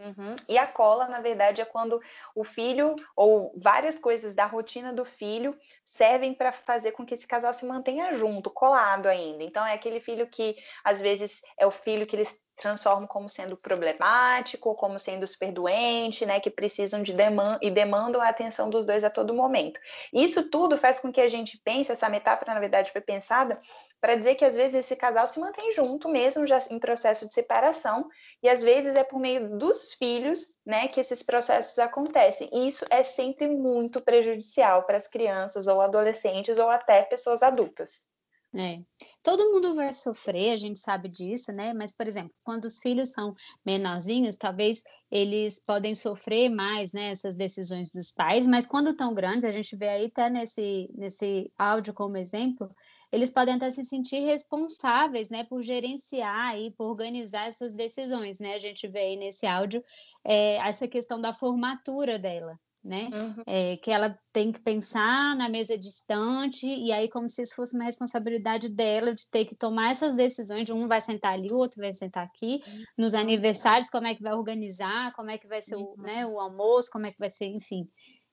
Uhum. E a cola, na verdade, é quando o filho ou várias coisas da rotina do filho servem para fazer com que esse casal se mantenha junto, colado ainda. Então, é aquele filho que às vezes é o filho que eles transformam como sendo problemático, como sendo super doente, né, que precisam de demanda e demandam a atenção dos dois a todo momento. Isso tudo faz com que a gente pense, essa metáfora na verdade foi pensada para dizer que às vezes esse casal se mantém junto mesmo já em processo de separação e às vezes é por meio dos filhos, né, que esses processos acontecem. E isso é sempre muito prejudicial para as crianças ou adolescentes ou até pessoas adultas. É. Todo mundo vai sofrer, a gente sabe disso, né? Mas, por exemplo, quando os filhos são menorzinhos, talvez eles podem sofrer mais, né, essas decisões dos pais, mas quando estão grandes, a gente vê aí até nesse, nesse áudio como exemplo, eles podem até se sentir responsáveis, né, por gerenciar e por organizar essas decisões, né? A gente vê aí nesse áudio é, essa questão da formatura dela, né? Uhum. É, que ela tem que pensar na mesa distante, e aí, como se isso fosse uma responsabilidade dela de ter que tomar essas decisões: de um vai sentar ali, o outro vai sentar aqui, uhum. nos aniversários, como é que vai organizar, como é que vai ser uhum. o, né, o almoço, como é que vai ser, enfim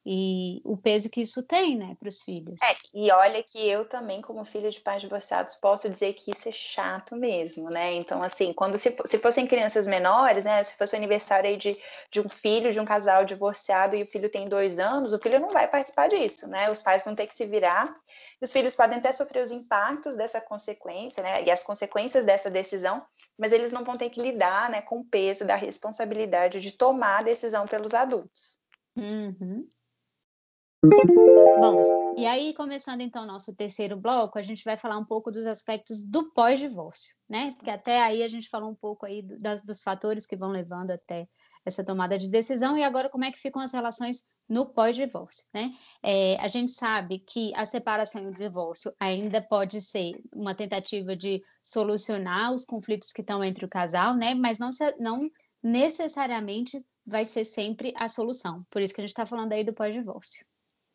e o peso que isso tem, né, para os filhos. É, e olha que eu também, como filha de pais divorciados, posso dizer que isso é chato mesmo, né? Então, assim, quando se, se fossem crianças menores, né, se fosse o aniversário aí de, de um filho de um casal divorciado e o filho tem dois anos, o filho não vai participar disso, né? Os pais vão ter que se virar. Os filhos podem até sofrer os impactos dessa consequência, né? E as consequências dessa decisão, mas eles não vão ter que lidar, né, com o peso da responsabilidade de tomar a decisão pelos adultos. Uhum. Bom, e aí, começando então o nosso terceiro bloco, a gente vai falar um pouco dos aspectos do pós-divórcio, né? Porque até aí a gente falou um pouco aí das, dos fatores que vão levando até essa tomada de decisão, e agora como é que ficam as relações no pós-divórcio, né? É, a gente sabe que a separação e o divórcio ainda pode ser uma tentativa de solucionar os conflitos que estão entre o casal, né? Mas não, não necessariamente vai ser sempre a solução. Por isso que a gente está falando aí do pós-divórcio.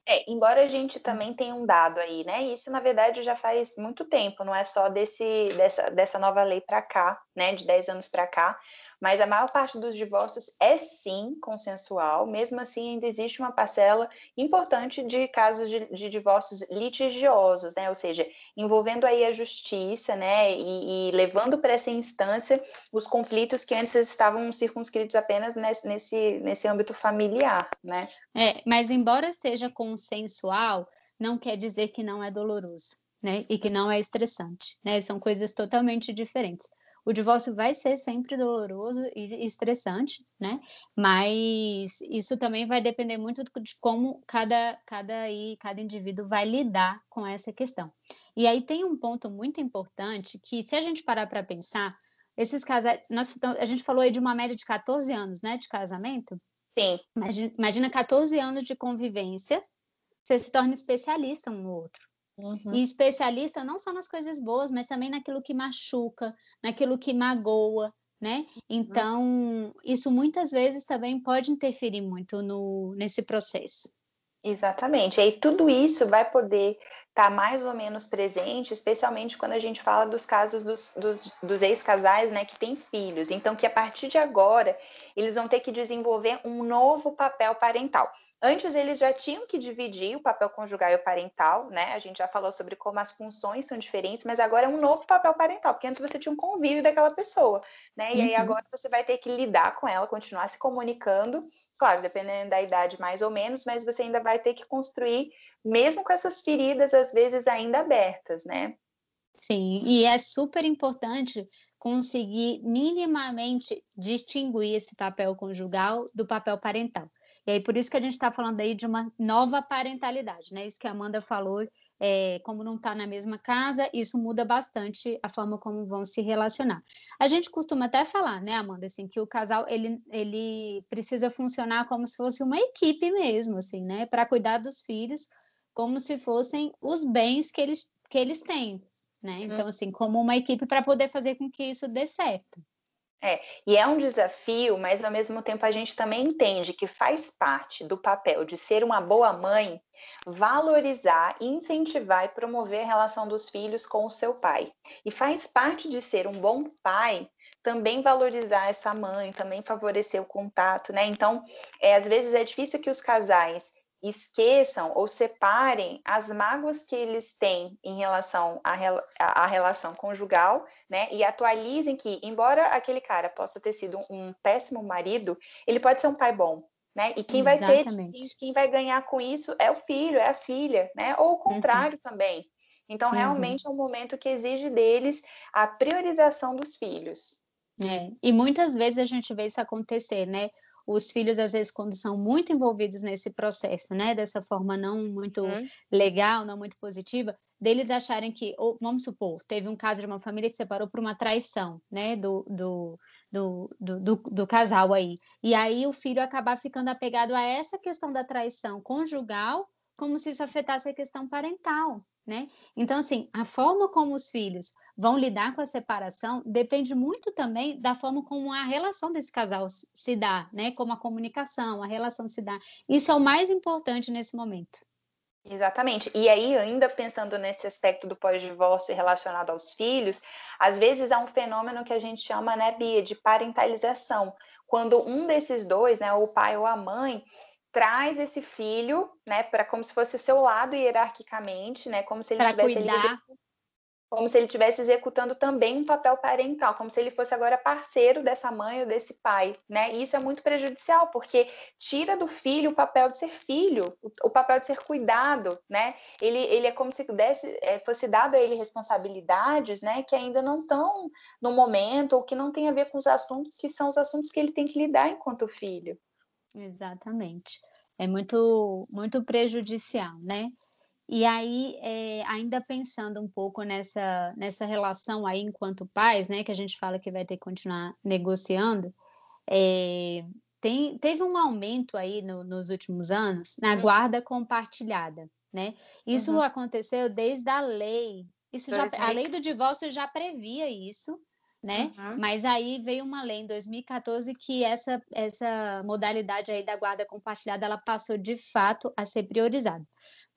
É, embora a gente também tenha um dado aí, né? Isso, na verdade, já faz muito tempo, não é só desse, dessa, dessa nova lei para cá, né? De 10 anos para cá, mas a maior parte dos divórcios é sim consensual, mesmo assim ainda existe uma parcela importante de casos de, de divórcios litigiosos, né? Ou seja, envolvendo aí a justiça, né? E, e levando para essa instância os conflitos que antes estavam circunscritos apenas nesse, nesse, nesse âmbito familiar, né? É, mas embora seja com consensual não quer dizer que não é doloroso, né? E que não é estressante, né? São coisas totalmente diferentes. O divórcio vai ser sempre doloroso e estressante, né? Mas isso também vai depender muito de como cada, cada, aí, cada indivíduo vai lidar com essa questão. E aí tem um ponto muito importante que, se a gente parar para pensar, esses casais, nós, a gente falou aí de uma média de 14 anos, né, de casamento. Sim. Imagina, imagina 14 anos de convivência você se torna especialista um no outro. Uhum. E especialista não só nas coisas boas, mas também naquilo que machuca, naquilo que magoa, né? Uhum. Então, isso muitas vezes também pode interferir muito no, nesse processo. Exatamente. E aí tudo isso vai poder estar tá mais ou menos presente, especialmente quando a gente fala dos casos dos, dos, dos ex-casais, né, que têm filhos. Então, que a partir de agora, eles vão ter que desenvolver um novo papel parental. Antes eles já tinham que dividir o papel conjugal e o parental, né? A gente já falou sobre como as funções são diferentes, mas agora é um novo papel parental, porque antes você tinha um convívio daquela pessoa, né? E uhum. aí agora você vai ter que lidar com ela, continuar se comunicando, claro, dependendo da idade mais ou menos, mas você ainda vai ter que construir, mesmo com essas feridas às vezes ainda abertas, né? Sim, e é super importante conseguir minimamente distinguir esse papel conjugal do papel parental. E aí, por isso que a gente está falando aí de uma nova parentalidade, né? Isso que a Amanda falou, é, como não está na mesma casa, isso muda bastante a forma como vão se relacionar. A gente costuma até falar, né, Amanda, assim, que o casal ele, ele precisa funcionar como se fosse uma equipe mesmo, assim, né? Para cuidar dos filhos, como se fossem os bens que eles, que eles têm, né? Então, assim, como uma equipe para poder fazer com que isso dê certo. É, e é um desafio, mas ao mesmo tempo a gente também entende que faz parte do papel de ser uma boa mãe valorizar, incentivar e promover a relação dos filhos com o seu pai. E faz parte de ser um bom pai também valorizar essa mãe, também favorecer o contato, né? Então, é, às vezes é difícil que os casais esqueçam ou separem as mágoas que eles têm em relação à, à relação conjugal, né? E atualizem que, embora aquele cara possa ter sido um péssimo marido, ele pode ser um pai bom, né? E quem vai ter, quem vai ganhar com isso é o filho, é a filha, né? Ou o uhum. contrário uhum. também. Então, uhum. realmente uhum. é um momento que exige deles a priorização dos filhos. É, e muitas vezes a gente vê isso acontecer, né? Os filhos, às vezes, quando são muito envolvidos nesse processo, né, dessa forma não muito uhum. legal, não muito positiva, deles acharem que, ou, vamos supor, teve um caso de uma família que separou por uma traição, né, do, do, do, do, do, do casal aí. E aí o filho acabar ficando apegado a essa questão da traição conjugal, como se isso afetasse a questão parental, né? Então, assim, a forma como os filhos vão lidar com a separação depende muito também da forma como a relação desse casal se dá, né? Como a comunicação, a relação se dá. Isso é o mais importante nesse momento. Exatamente. E aí, ainda pensando nesse aspecto do pós-divórcio relacionado aos filhos, às vezes há um fenômeno que a gente chama, né, Bia, de parentalização. Quando um desses dois, né, o pai ou a mãe, traz esse filho, né, para como se fosse o seu lado hierarquicamente, né, como se ele pra tivesse cuidar como se ele estivesse executando também um papel parental, como se ele fosse agora parceiro dessa mãe ou desse pai, né? E isso é muito prejudicial, porque tira do filho o papel de ser filho, o, papel de ser cuidado, né? Ele, ele é como se desse, é, fosse dado a ele responsabilidades, né? Que ainda não estão no momento ou que não tem a ver com os assuntos que são os assuntos que ele tem que lidar enquanto filho. Exatamente. É muito, muito prejudicial, né? E aí, é, ainda pensando um pouco nessa, nessa relação aí enquanto pais, né, que a gente fala que vai ter que continuar negociando, é, tem, teve um aumento aí no, nos últimos anos na guarda compartilhada, né? Isso uhum. aconteceu desde a lei. Isso já, a lei do divórcio já previa isso, né? Uhum. Mas aí veio uma lei em 2014 que essa, essa modalidade aí da guarda compartilhada ela passou de fato a ser priorizada.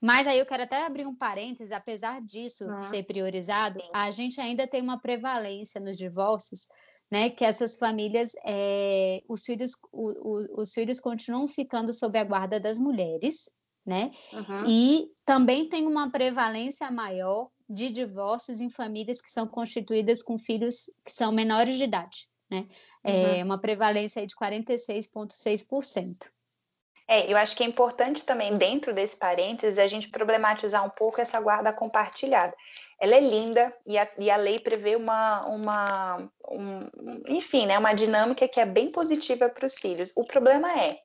Mas aí eu quero até abrir um parênteses, apesar disso ah, ser priorizado, a gente ainda tem uma prevalência nos divórcios, né? Que essas famílias, é, os, filhos, o, o, os filhos continuam ficando sob a guarda das mulheres, né? Uhum. E também tem uma prevalência maior de divórcios em famílias que são constituídas com filhos que são menores de idade, né? É uhum. Uma prevalência de 46,6%. É, eu acho que é importante também, dentro desse parênteses, a gente problematizar um pouco essa guarda compartilhada. Ela é linda e a, e a lei prevê uma, uma um, enfim, né, uma dinâmica que é bem positiva para os filhos. O problema é,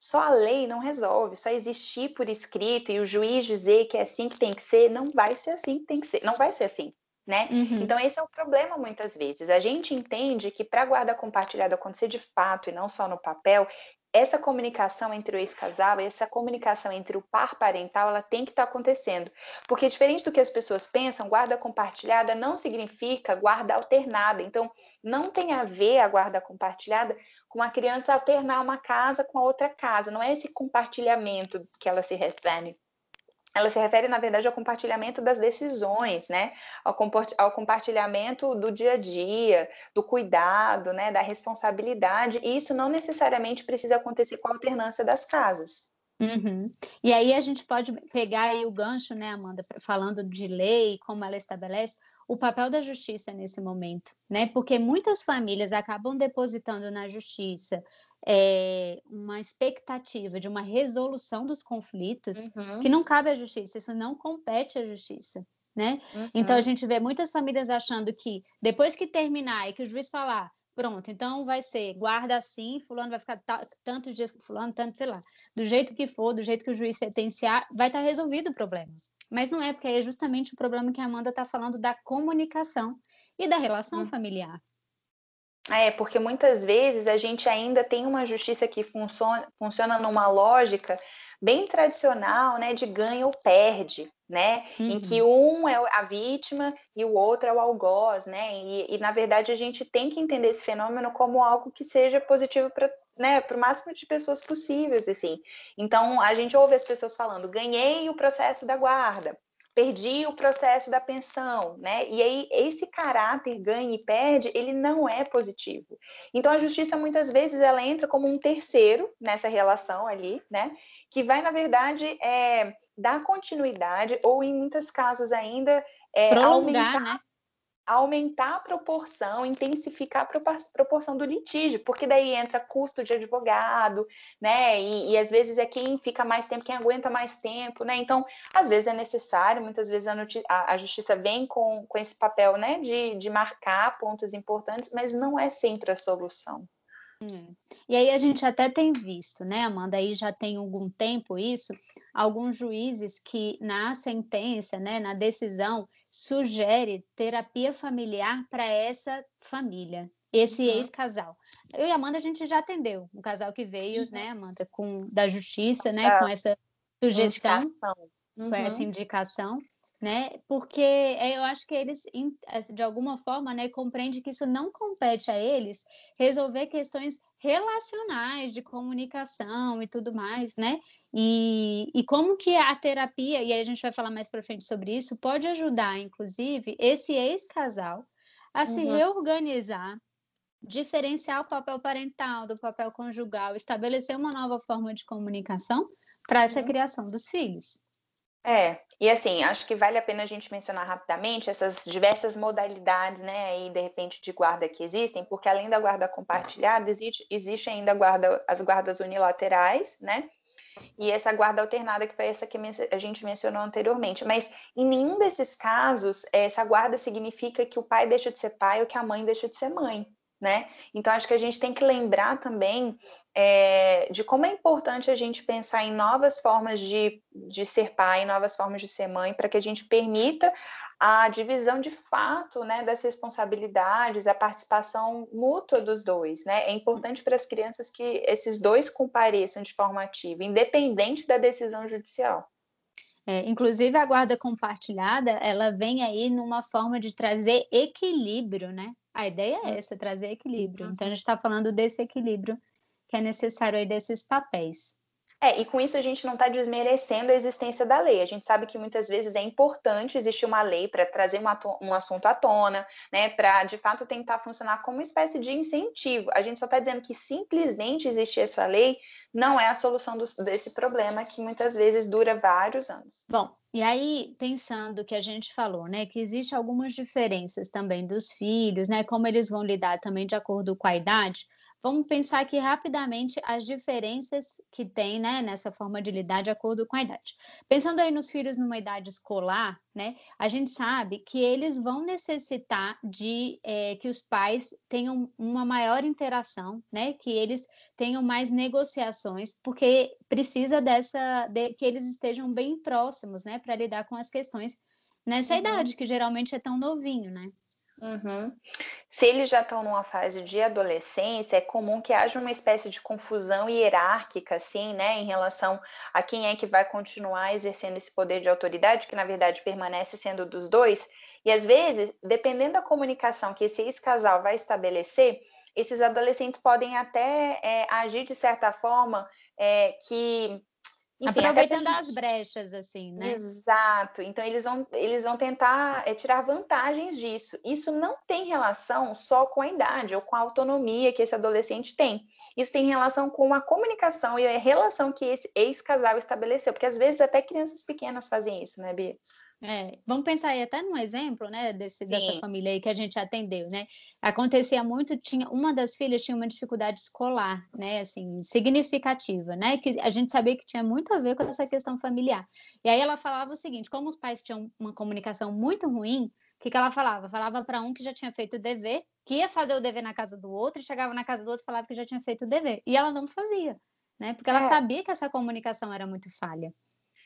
só a lei não resolve, só existir por escrito e o juiz dizer que é assim que tem que ser, não vai ser assim que tem que ser, não vai ser assim. Né? Uhum. Então, esse é o problema muitas vezes. A gente entende que para a guarda compartilhada acontecer de fato e não só no papel, essa comunicação entre o ex-casal, essa comunicação entre o par parental, ela tem que estar tá acontecendo. Porque diferente do que as pessoas pensam, guarda compartilhada não significa guarda alternada. Então, não tem a ver a guarda compartilhada com a criança alternar uma casa com a outra casa. Não é esse compartilhamento que ela se refere ela se refere, na verdade, ao compartilhamento das decisões, né? Ao, compartilhamento do dia a dia, do cuidado, né? Da responsabilidade. E isso não necessariamente precisa acontecer com a alternância das casas. Uhum. E aí a gente pode pegar aí o gancho, né, Amanda, falando de lei, como ela estabelece, o papel da justiça nesse momento, né? Porque muitas famílias acabam depositando na justiça é, uma expectativa de uma resolução dos conflitos uhum. que não cabe à justiça, isso não compete à justiça. Né? Uhum. Então a gente vê muitas famílias achando que depois que terminar e que o juiz falar, pronto, então vai ser guarda assim, fulano vai ficar tantos dias com fulano, tanto, sei lá, do jeito que for, do jeito que o juiz sentenciar, vai estar resolvido o problema. Mas não é, porque é justamente o problema que a Amanda está falando da comunicação e da relação hum. familiar. É, porque muitas vezes a gente ainda tem uma justiça que funciona, funciona numa lógica bem tradicional, né, de ganha ou perde, né, uhum. em que uhum. um é a vítima e o outro é o algoz, né, e, e na verdade a gente tem que entender esse fenômeno como algo que seja positivo para né, para o máximo de pessoas possíveis, assim. Então, a gente ouve as pessoas falando, ganhei o processo da guarda, perdi o processo da pensão, né? E aí esse caráter ganha e perde, ele não é positivo. Então a justiça muitas vezes ela entra como um terceiro nessa relação ali, né? Que vai na verdade é, dar continuidade ou em muitos casos ainda é, Prolongar, aumentar, né? Aumentar a proporção, intensificar a proporção do litígio, porque daí entra custo de advogado, né? E, e, às vezes é quem fica mais tempo, quem aguenta mais tempo, né? Então, às vezes é necessário, muitas vezes a, a, a justiça vem com, com esse papel, né, de, de marcar pontos importantes, mas não é sempre a solução. Hum. E aí a gente até tem visto, né, Amanda, aí já tem algum tempo isso, alguns juízes que na sentença, né, na decisão, sugere terapia familiar para essa família, esse uhum. ex-casal. Eu e a Amanda a gente já atendeu, um casal que veio, uhum. né, Amanda, com da justiça, né, com essa sugestão, uhum. com essa indicação né? Porque é, eu acho que eles, de alguma forma, né, compreendem que isso não compete a eles resolver questões relacionais de comunicação e tudo mais, né? E, e como que a terapia, e aí a gente vai falar mais para frente sobre isso, pode ajudar, inclusive, esse ex-casal a uhum. se reorganizar, diferenciar o papel parental do papel conjugal, estabelecer uma nova forma de comunicação para essa uhum. criação dos filhos. É, e assim, acho que vale a pena a gente mencionar rapidamente essas diversas modalidades, né, aí de repente de guarda que existem, porque além da guarda compartilhada, existe, existe ainda guarda, as guardas unilaterais, né, e essa guarda alternada, que foi essa que a gente mencionou anteriormente. Mas em nenhum desses casos, essa guarda significa que o pai deixa de ser pai ou que a mãe deixa de ser mãe né? Então, acho que a gente tem que lembrar também é, de como é importante a gente pensar em novas formas de, de ser pai, novas formas de ser mãe, para que a gente permita a divisão de fato né, das responsabilidades, a participação mútua dos dois. Né? É importante para as crianças que esses dois compareçam de forma ativa, independente da decisão judicial. É, inclusive a guarda compartilhada, ela vem aí numa forma de trazer equilíbrio, né? A ideia é essa, trazer equilíbrio. Então, a gente está falando desse equilíbrio que é necessário aí desses papéis. É, e com isso a gente não está desmerecendo a existência da lei. A gente sabe que muitas vezes é importante existir uma lei para trazer um, um, assunto à tona, né? Para de fato tentar funcionar como uma espécie de incentivo. A gente só está dizendo que simplesmente existir essa lei não é a solução do, desse problema que muitas vezes dura vários anos. Bom, e aí, pensando que a gente falou, né, que existe algumas diferenças também dos filhos, né, como eles vão lidar também de acordo com a idade, Vamos pensar aqui rapidamente as diferenças que tem né, nessa forma de lidar de acordo com a idade. Pensando aí nos filhos numa idade escolar, né, a gente sabe que eles vão necessitar de é, que os pais tenham uma maior interação, né, que eles tenham mais negociações, porque precisa dessa de, que eles estejam bem próximos, né, para lidar com as questões nessa uhum. idade que geralmente é tão novinho, né? Uhum. Se eles já estão numa fase de adolescência, é comum que haja uma espécie de confusão hierárquica, assim, né, em relação a quem é que vai continuar exercendo esse poder de autoridade, que na verdade permanece sendo dos dois. E às vezes, dependendo da comunicação que esse ex-casal vai estabelecer, esses adolescentes podem até é, agir de certa forma é, que enfim, Aproveitando as brechas, assim, né? Exato. Então, eles vão, eles vão tentar é, tirar vantagens disso. Isso não tem relação só com a idade ou com a autonomia que esse adolescente tem. Isso tem relação com a comunicação e a relação que esse ex-casal estabeleceu. Porque, às vezes, até crianças pequenas fazem isso, né, Bia? É, vamos pensar aí até num exemplo, né, desse, dessa família aí que a gente atendeu, né? Acontecia muito, tinha uma das filhas tinha uma dificuldade escolar, né, assim, significativa, né, que a gente sabia que tinha muito a ver com essa questão familiar. E aí ela falava o seguinte, como os pais tinham uma comunicação muito ruim, o que, que ela falava? Falava para um que já tinha feito o dever, que ia fazer o dever na casa do outro, e chegava na casa do outro e falava que já tinha feito o dever. E ela não fazia, né? Porque ela é. sabia que essa comunicação era muito falha.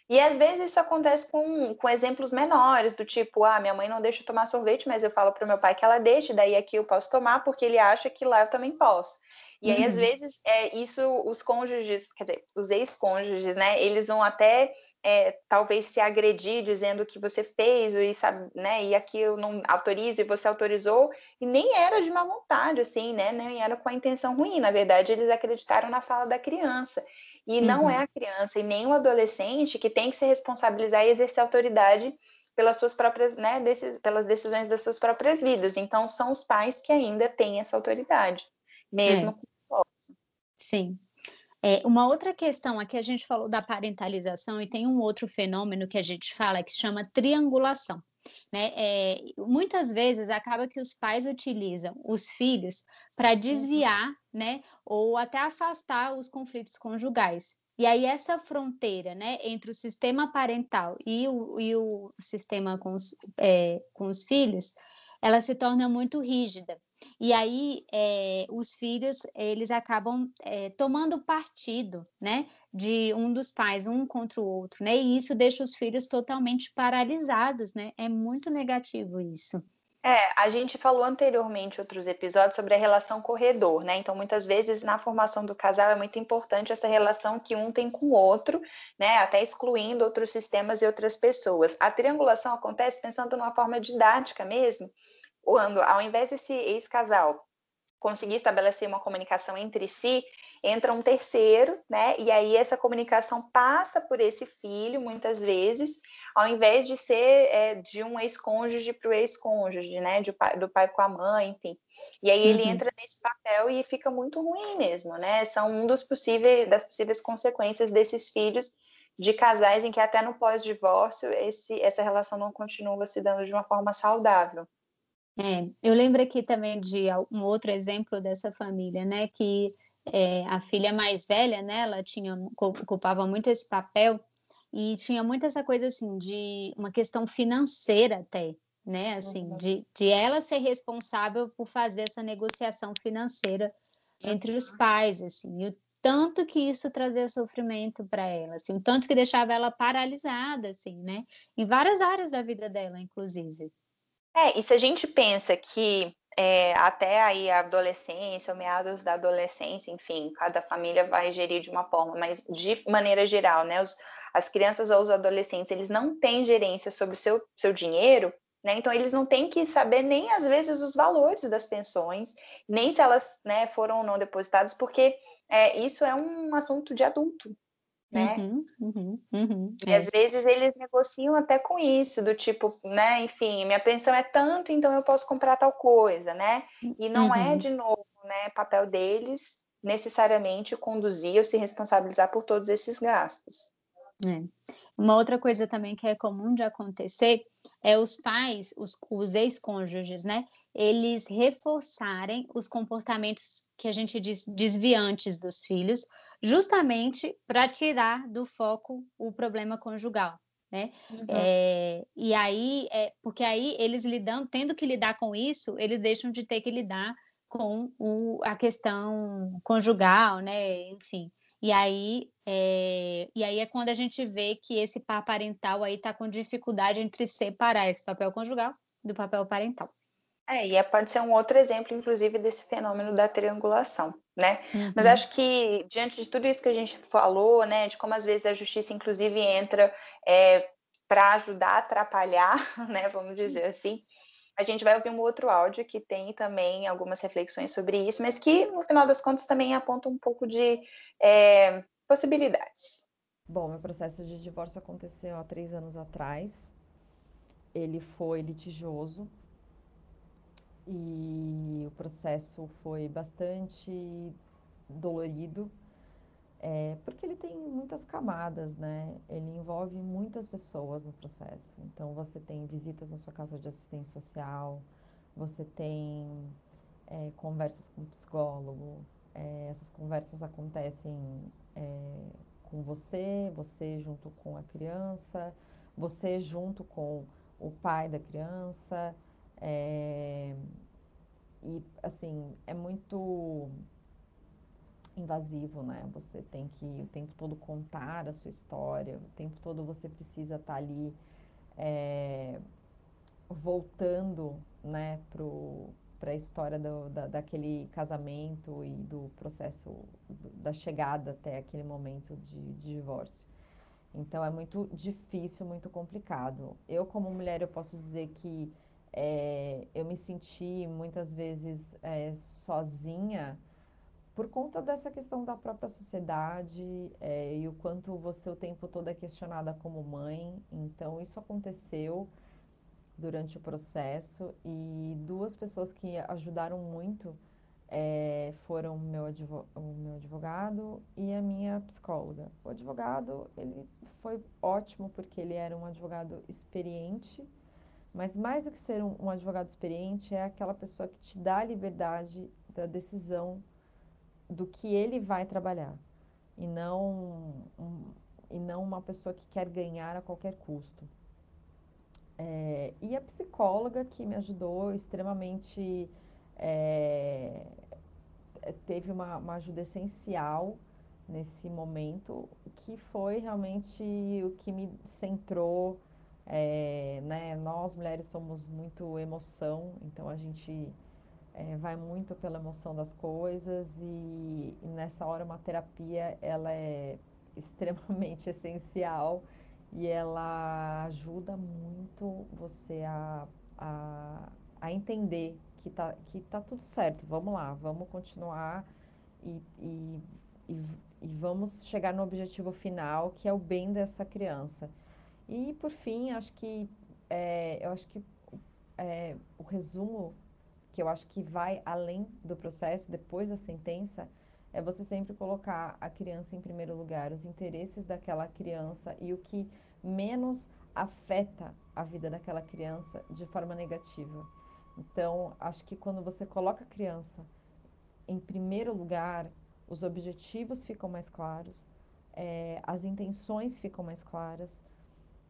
E às vezes isso acontece com, com exemplos menores, do tipo, ah, minha mãe não deixa eu tomar sorvete, mas eu falo para o meu pai que ela deixe, daí aqui eu posso tomar, porque ele acha que lá eu também posso. E aí, às uhum. vezes, é, isso os cônjuges, quer dizer, os ex-cônjuges, né, eles vão até é, talvez se agredir dizendo que você fez e sabe, né, e aqui eu não autorizo e você autorizou, e nem era de má vontade, assim, né, nem era com a intenção ruim, na verdade, eles acreditaram na fala da criança. E uhum. não é uhum. a criança e nem o adolescente que tem que se responsabilizar e exercer autoridade pelas suas próprias, né, decis, pelas decisões das suas próprias vidas. Então, são os pais que ainda têm essa autoridade, mesmo é. com o Sim. É, uma outra questão aqui, a gente falou da parentalização e tem um outro fenômeno que a gente fala que chama triangulação. Né? É, muitas vezes acaba que os pais utilizam os filhos para uhum. desviar, uhum. né, ou até afastar os conflitos conjugais. E aí essa fronteira, né, entre o sistema parental e o, e o sistema com os, é, com os filhos, ela se torna muito rígida. E aí é, os filhos eles acabam é, tomando partido, né, de um dos pais, um contra o outro, né? E isso deixa os filhos totalmente paralisados, né? É muito negativo isso. É, a gente falou anteriormente outros episódios sobre a relação corredor, né? Então, muitas vezes na formação do casal é muito importante essa relação que um tem com o outro, né? Até excluindo outros sistemas e outras pessoas. A triangulação acontece pensando numa forma didática mesmo, quando, ao invés desse ex-casal conseguir estabelecer uma comunicação entre si, entra um terceiro, né? E aí essa comunicação passa por esse filho, muitas vezes, ao invés de ser é, de um ex-cônjuge para o ex-cônjuge, né? De, do pai com a mãe, enfim. E aí ele uhum. entra nesse papel e fica muito ruim mesmo, né? São um dos possíveis, das possíveis consequências desses filhos de casais em que até no pós-divórcio essa relação não continua se dando de uma forma saudável. É, eu lembro aqui também de um outro exemplo dessa família, né? Que é, a filha mais velha, né? Ela tinha ocupava muito esse papel e tinha muito essa coisa assim de uma questão financeira até, né? Assim, uhum. de, de ela ser responsável por fazer essa negociação financeira entre os uhum. pais, assim, e o tanto que isso trazia sofrimento para ela, assim, o tanto que deixava ela paralisada, assim, né? Em várias áreas da vida dela, inclusive. É, e se a gente pensa que é, até aí a adolescência, o meados da adolescência, enfim, cada família vai gerir de uma forma, mas de maneira geral, né, os, as crianças ou os adolescentes, eles não têm gerência sobre o seu, seu dinheiro, né, então eles não têm que saber nem às vezes os valores das pensões, nem se elas né, foram ou não depositadas, porque é, isso é um assunto de adulto, né? Uhum, uhum, uhum, e é. às vezes eles negociam até com isso, do tipo, né, enfim, minha pensão é tanto, então eu posso comprar tal coisa, né? E não é, uhum. de novo, né, papel deles necessariamente conduzir ou se responsabilizar por todos esses gastos. É. Uma outra coisa também que é comum de acontecer é os pais, os, os ex-cônjuges, né? Eles reforçarem os comportamentos que a gente diz desviantes dos filhos, justamente para tirar do foco o problema conjugal. Né? Uhum. É, e aí, é, porque aí eles lidando, tendo que lidar com isso, eles deixam de ter que lidar com o, a questão conjugal, né? Enfim. E aí, é, e aí é quando a gente vê que esse par parental aí está com dificuldade entre separar esse papel conjugal do papel parental. É, e é, pode ser um outro exemplo, inclusive, desse fenômeno da triangulação, né? Uhum. Mas acho que, diante de tudo isso que a gente falou, né, de como às vezes a justiça, inclusive, entra é, para ajudar a atrapalhar, né, vamos dizer assim, a gente vai ouvir um outro áudio que tem também algumas reflexões sobre isso, mas que, no final das contas, também aponta um pouco de é, possibilidades. Bom, meu processo de divórcio aconteceu há três anos atrás. Ele foi litigioso e o processo foi bastante dolorido é, porque ele tem muitas camadas, né? Ele envolve muitas pessoas no processo. Então, você tem visitas na sua casa de assistência social, você tem é, conversas com o psicólogo, é, essas conversas acontecem é, com você, você junto com a criança, você junto com o pai da criança. É, e, assim, é muito invasivo, né? Você tem que o tempo todo contar a sua história, o tempo todo você precisa estar tá ali é, voltando, né, para a história do, da, daquele casamento e do processo da chegada até aquele momento de, de divórcio. Então é muito difícil, muito complicado. Eu como mulher eu posso dizer que é, eu me senti muitas vezes é, sozinha por conta dessa questão da própria sociedade é, e o quanto você o tempo todo é questionada como mãe. Então, isso aconteceu durante o processo e duas pessoas que ajudaram muito foram meu o meu advogado e a minha psicóloga. O advogado, ele foi ótimo porque ele era um advogado experiente, mas mais do que ser um, um advogado experiente, é aquela pessoa que te dá a liberdade da decisão do que ele vai trabalhar e não um, e não uma pessoa que quer ganhar a qualquer custo. É, e a psicóloga que me ajudou extremamente é, teve uma, uma ajuda essencial nesse momento que foi realmente o que me centrou é, né? Nós mulheres somos muito emoção, então a gente é, vai muito pela emoção das coisas e, e, nessa hora uma terapia ela é extremamente essencial e ela ajuda muito você a, a, a entender que tá, que tá tudo certo, vamos lá, vamos continuar e, e, e, e vamos chegar no objetivo final que é o bem dessa criança. E por fim, acho que é, eu acho que é, o resumo que eu acho que vai além do processo, depois da sentença, é você sempre colocar a criança em primeiro lugar, os interesses daquela criança e o que menos afeta a vida daquela criança de forma negativa. Então, acho que quando você coloca a criança em primeiro lugar, os objetivos ficam mais claros, é, as intenções ficam mais claras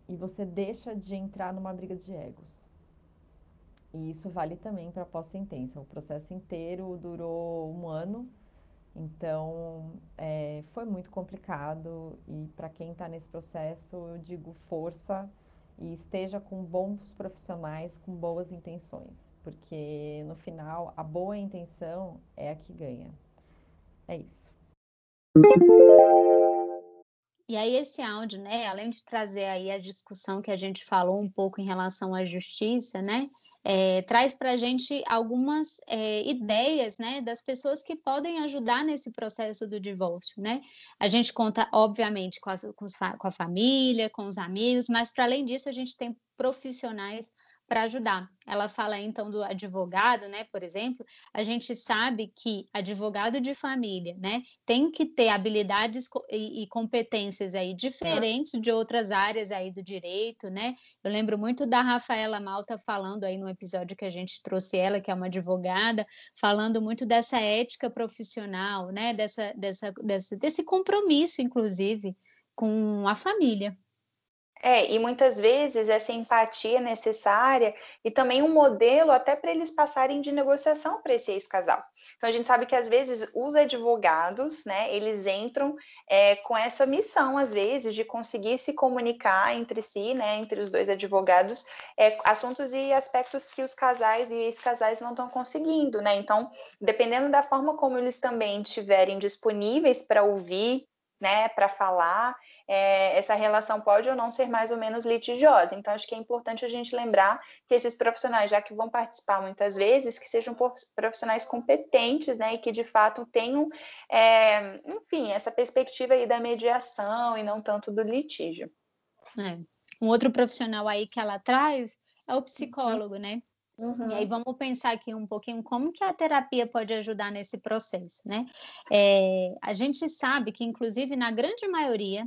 e você deixa de entrar numa briga de egos. E isso vale também para pós-sentença. O processo inteiro durou um ano, então é, foi muito complicado. E para quem está nesse processo, eu digo força e esteja com bons profissionais, com boas intenções, porque no final a boa intenção é a que ganha. É isso. E aí esse áudio, né, além de trazer aí a discussão que a gente falou um pouco em relação à justiça, né, é, traz para a gente algumas é, ideias, né, das pessoas que podem ajudar nesse processo do divórcio, né? A gente conta, obviamente, com, as, com, com a família, com os amigos, mas para além disso a gente tem profissionais para ajudar. Ela fala então do advogado, né? Por exemplo, a gente sabe que advogado de família, né, tem que ter habilidades e, competências aí diferentes de outras áreas aí do direito, né? Eu lembro muito da Rafaela Malta falando aí no episódio que a gente trouxe ela, que é uma advogada, falando muito dessa ética profissional, né? Dessa, dessa, dessa desse compromisso, inclusive, com a família. É, e muitas vezes essa empatia necessária e também um modelo até para eles passarem de negociação para esse ex-casal. Então a gente sabe que às vezes os advogados, né, eles entram é, com essa missão, às vezes, de conseguir se comunicar entre si, né, entre os dois advogados, é, assuntos e aspectos que os casais e ex-casais não estão conseguindo, né? Então, dependendo da forma como eles também estiverem disponíveis para ouvir né, para falar, é, essa relação pode ou não ser mais ou menos litigiosa. Então, acho que é importante a gente lembrar que esses profissionais, já que vão participar muitas vezes, que sejam profissionais competentes, né, e que de fato tenham, é, enfim, essa perspectiva aí da mediação e não tanto do litígio. É. Um outro profissional aí que ela traz é o psicólogo, né? Uhum. E aí vamos pensar aqui um pouquinho como que a terapia pode ajudar nesse processo, né? É, a gente sabe que, inclusive, na grande maioria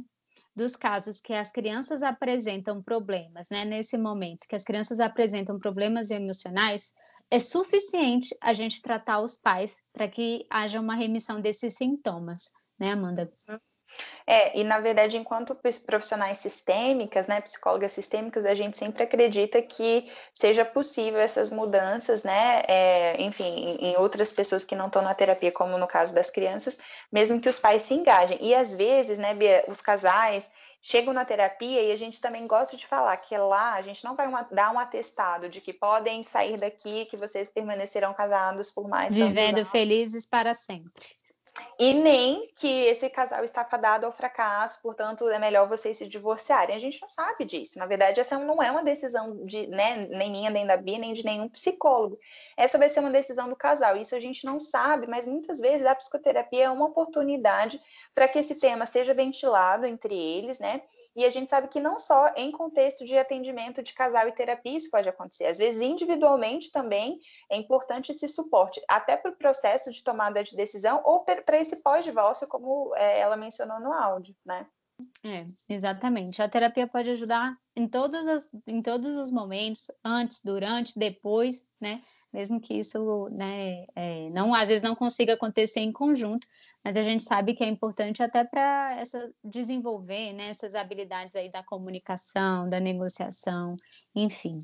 dos casos que as crianças apresentam problemas, né, nesse momento, que as crianças apresentam problemas emocionais, é suficiente a gente tratar os pais para que haja uma remissão desses sintomas, né, Amanda? É, e na verdade, enquanto profissionais sistêmicas, né, psicólogas sistêmicas, a gente sempre acredita que seja possível essas mudanças, né, é, enfim, em outras pessoas que não estão na terapia, como no caso das crianças, mesmo que os pais se engajem. E às vezes, né, Bia, os casais chegam na terapia e a gente também gosta de falar que lá a gente não vai uma, dar um atestado de que podem sair daqui, que vocês permanecerão casados por mais Vivendo felizes para sempre e nem que esse casal está fadado ao fracasso, portanto é melhor vocês se divorciarem. A gente não sabe disso. Na verdade, essa não é uma decisão de, né, nem minha, nem da Bia, nem de nenhum psicólogo. Essa vai ser uma decisão do casal. Isso a gente não sabe, mas muitas vezes a psicoterapia é uma oportunidade para que esse tema seja ventilado entre eles, né? E a gente sabe que não só em contexto de atendimento de casal e terapia isso pode acontecer. Às vezes, individualmente também é importante esse suporte, até para o processo de tomada de decisão ou para esse pós-divórcio, como é, ela mencionou no áudio, né? É, exatamente. A terapia pode ajudar em todos, as, em todos os momentos, antes, durante, depois, né? Mesmo que isso, né, é, não, às vezes não consiga acontecer em conjunto, mas a gente sabe que é importante até para essa desenvolver, né, essas habilidades aí da comunicação, da negociação, enfim.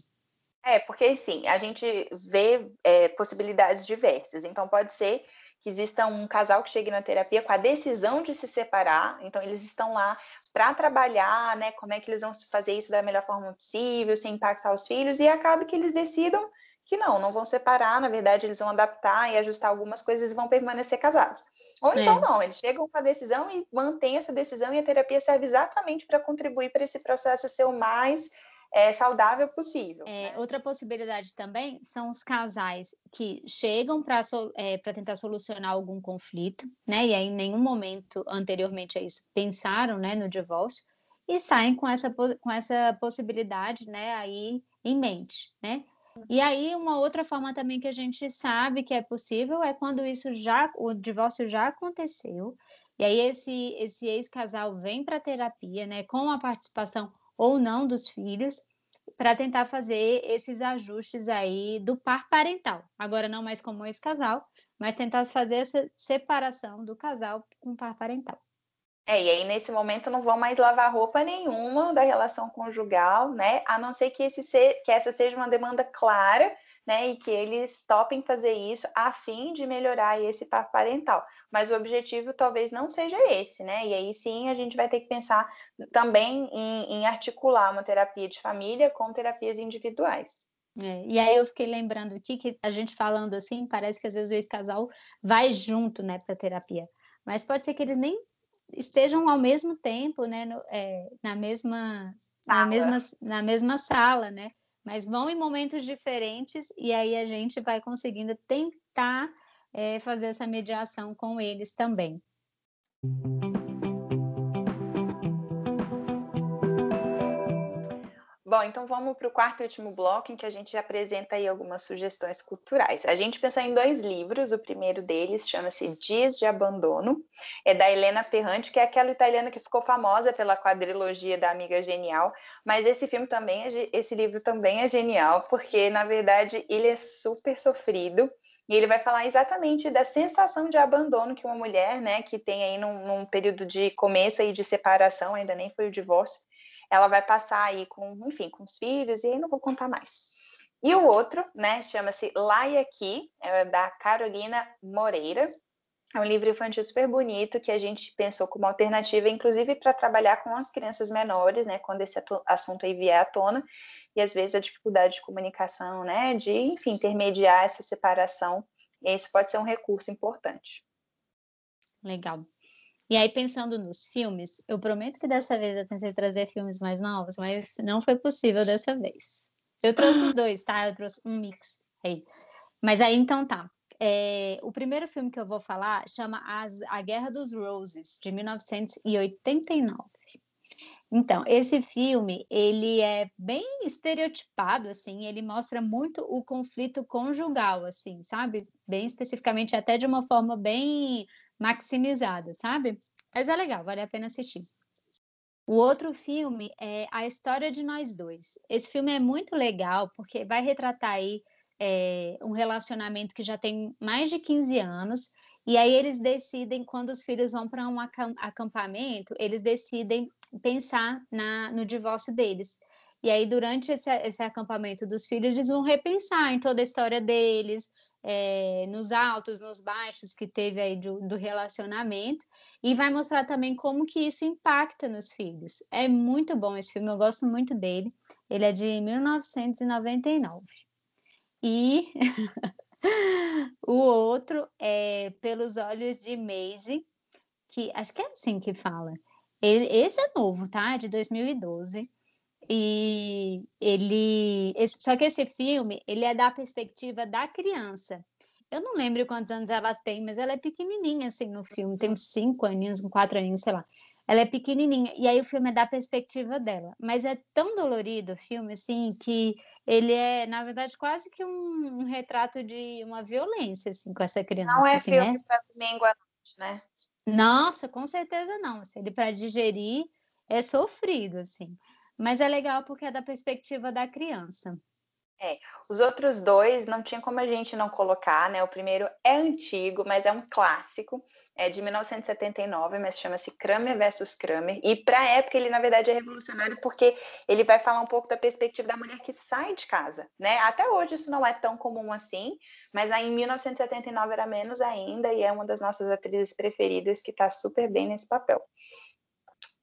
É, porque sim, a gente vê é, possibilidades diversas. Então, pode ser que exista um casal que chegue na terapia com a decisão de se separar, então eles estão lá para trabalhar, né, como é que eles vão fazer isso da melhor forma possível, sem impactar os filhos, e acaba que eles decidam que não, não vão separar, na verdade eles vão adaptar e ajustar algumas coisas e vão permanecer casados. Ou então é. não, eles chegam com a decisão e mantêm essa decisão e a terapia serve exatamente para contribuir para esse processo ser o mais é, saudável possível. É, né? Outra possibilidade também são os casais que chegam para é, tentar solucionar algum conflito, né? E aí em nenhum momento anteriormente a isso pensaram né, no divórcio e saem com essa, com essa possibilidade né, aí em mente, né? E aí, uma outra forma também que a gente sabe que é possível é quando isso já, o divórcio já aconteceu, e aí esse, esse ex-casal vem para terapia, né, com a participação ou não dos filhos, para tentar fazer esses ajustes aí do par parental. Agora não mais como esse casal, mas tentar fazer essa separação do casal com par parental. É, e aí nesse momento não vão mais lavar roupa nenhuma da relação conjugal, né? A não ser que, esse se, que essa seja uma demanda clara, né? E que eles topem fazer isso a fim de melhorar esse par parental. Mas o objetivo talvez não seja esse, né? E aí sim a gente vai ter que pensar também em, em articular uma terapia de família com terapias individuais. É, e aí eu fiquei lembrando aqui que a gente falando assim, parece que às vezes o ex-casal vai junto, né, para terapia. Mas pode ser que eles nem estejam ao mesmo tempo, né, no, é, na mesma na mesma, na mesma sala, né? mas vão em momentos diferentes e aí a gente vai conseguindo tentar é, fazer essa mediação com eles também. Bom, então vamos para o quarto e último bloco, em que a gente apresenta aí algumas sugestões culturais. A gente pensou em dois livros, o primeiro deles chama-se Dias de Abandono, é da Helena Ferrante, que é aquela italiana que ficou famosa pela quadrilogia da Amiga Genial, mas esse filme também, é, esse livro também é genial, porque na verdade ele é super sofrido, e ele vai falar exatamente da sensação de abandono que uma mulher, né, que tem aí num, num período de começo aí de separação, ainda nem foi o divórcio, ela vai passar aí com, enfim, com os filhos, e aí não vou contar mais. E o outro, né, chama-se Laia Aqui, é da Carolina Moreira. É um livro infantil super bonito que a gente pensou como alternativa, inclusive para trabalhar com as crianças menores, né, quando esse assunto aí vier à tona, e às vezes a dificuldade de comunicação, né, de, enfim, intermediar essa separação, esse pode ser um recurso importante. Legal. E aí, pensando nos filmes, eu prometo que dessa vez eu tentei trazer filmes mais novos, mas não foi possível dessa vez. Eu trouxe os dois, tá? Eu trouxe um mix aí. Mas aí, então tá. É, o primeiro filme que eu vou falar chama As, A Guerra dos Roses, de 1989. Então, esse filme, ele é bem estereotipado, assim, ele mostra muito o conflito conjugal, assim, sabe? Bem especificamente, até de uma forma bem maximizada, sabe? Mas é legal, vale a pena assistir. O outro filme é A História de Nós Dois. Esse filme é muito legal porque vai retratar aí é, um relacionamento que já tem mais de 15 anos e aí eles decidem, quando os filhos vão para um acampamento, eles decidem pensar na, no divórcio deles. E aí, durante esse, esse acampamento dos filhos, eles vão repensar em toda a história deles, é, nos altos, nos baixos que teve aí do, do, relacionamento e vai mostrar também como que isso impacta nos filhos. É muito bom esse filme, eu gosto muito dele. Ele é de 1999. E o outro é Pelos Olhos de Maisie, que acho que é assim que fala. Ele, esse é novo, tá? De 2012. E ele. Só que esse filme, ele é da perspectiva da criança. Eu não lembro quantos anos ela tem, mas ela é pequenininha, assim, no filme. Tem uns cinco aninhos, quatro aninhos, sei lá. Ela é pequenininha. E aí o filme é da perspectiva dela. Mas é tão dolorido o filme, assim, que ele é, na verdade, quase que um, um retrato de uma violência, assim, com essa criança. Não é assim, filme né? para domingo à noite, né? Nossa, com certeza não. Ele para digerir é sofrido, assim mas é legal porque é da perspectiva da criança. É, os outros dois não tinha como a gente não colocar, né? O primeiro é antigo, mas é um clássico, é de 1979, mas chama-se Kramer versus Kramer. E para a época ele na verdade é revolucionário porque ele vai falar um pouco da perspectiva da mulher que sai de casa, né? Até hoje isso não é tão comum assim, mas aí em 1979 era menos ainda e é uma das nossas atrizes preferidas que está super bem nesse papel.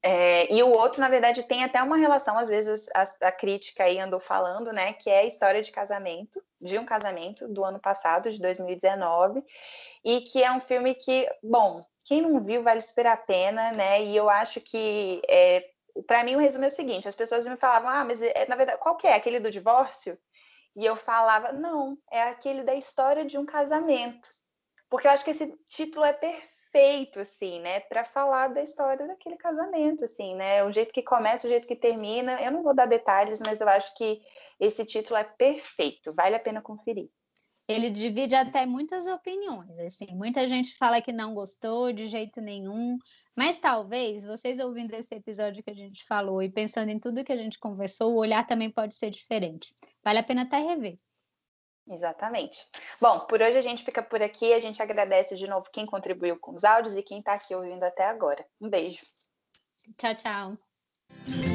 É, e o outro, na verdade, tem até uma relação, às vezes a, a, crítica aí andou falando, né, que é a história de casamento, de um casamento do ano passado, de 2019, e que é um filme que, bom, quem não viu vale super a pena, né, e eu acho que, é, para mim, o resumo é o seguinte, as pessoas me falavam, ah, mas é, na verdade, qual que é? Aquele do divórcio? E eu falava, não, é aquele da história de um casamento, porque eu acho que esse título é perfeito, feito, assim, né, para falar da história daquele casamento, assim, né, o jeito que começa, o jeito que termina. Eu não vou dar detalhes, mas eu acho que esse título é perfeito, vale a pena conferir. Ele divide até muitas opiniões, assim, muita gente fala que não gostou de jeito nenhum, mas talvez vocês ouvindo esse episódio que a gente falou e pensando em tudo que a gente conversou, o olhar também pode ser diferente. Vale a pena até rever. Exatamente. Bom, por hoje a gente fica por aqui. A gente agradece de novo quem contribuiu com os áudios e quem está aqui ouvindo até agora. Um beijo. Tchau, tchau.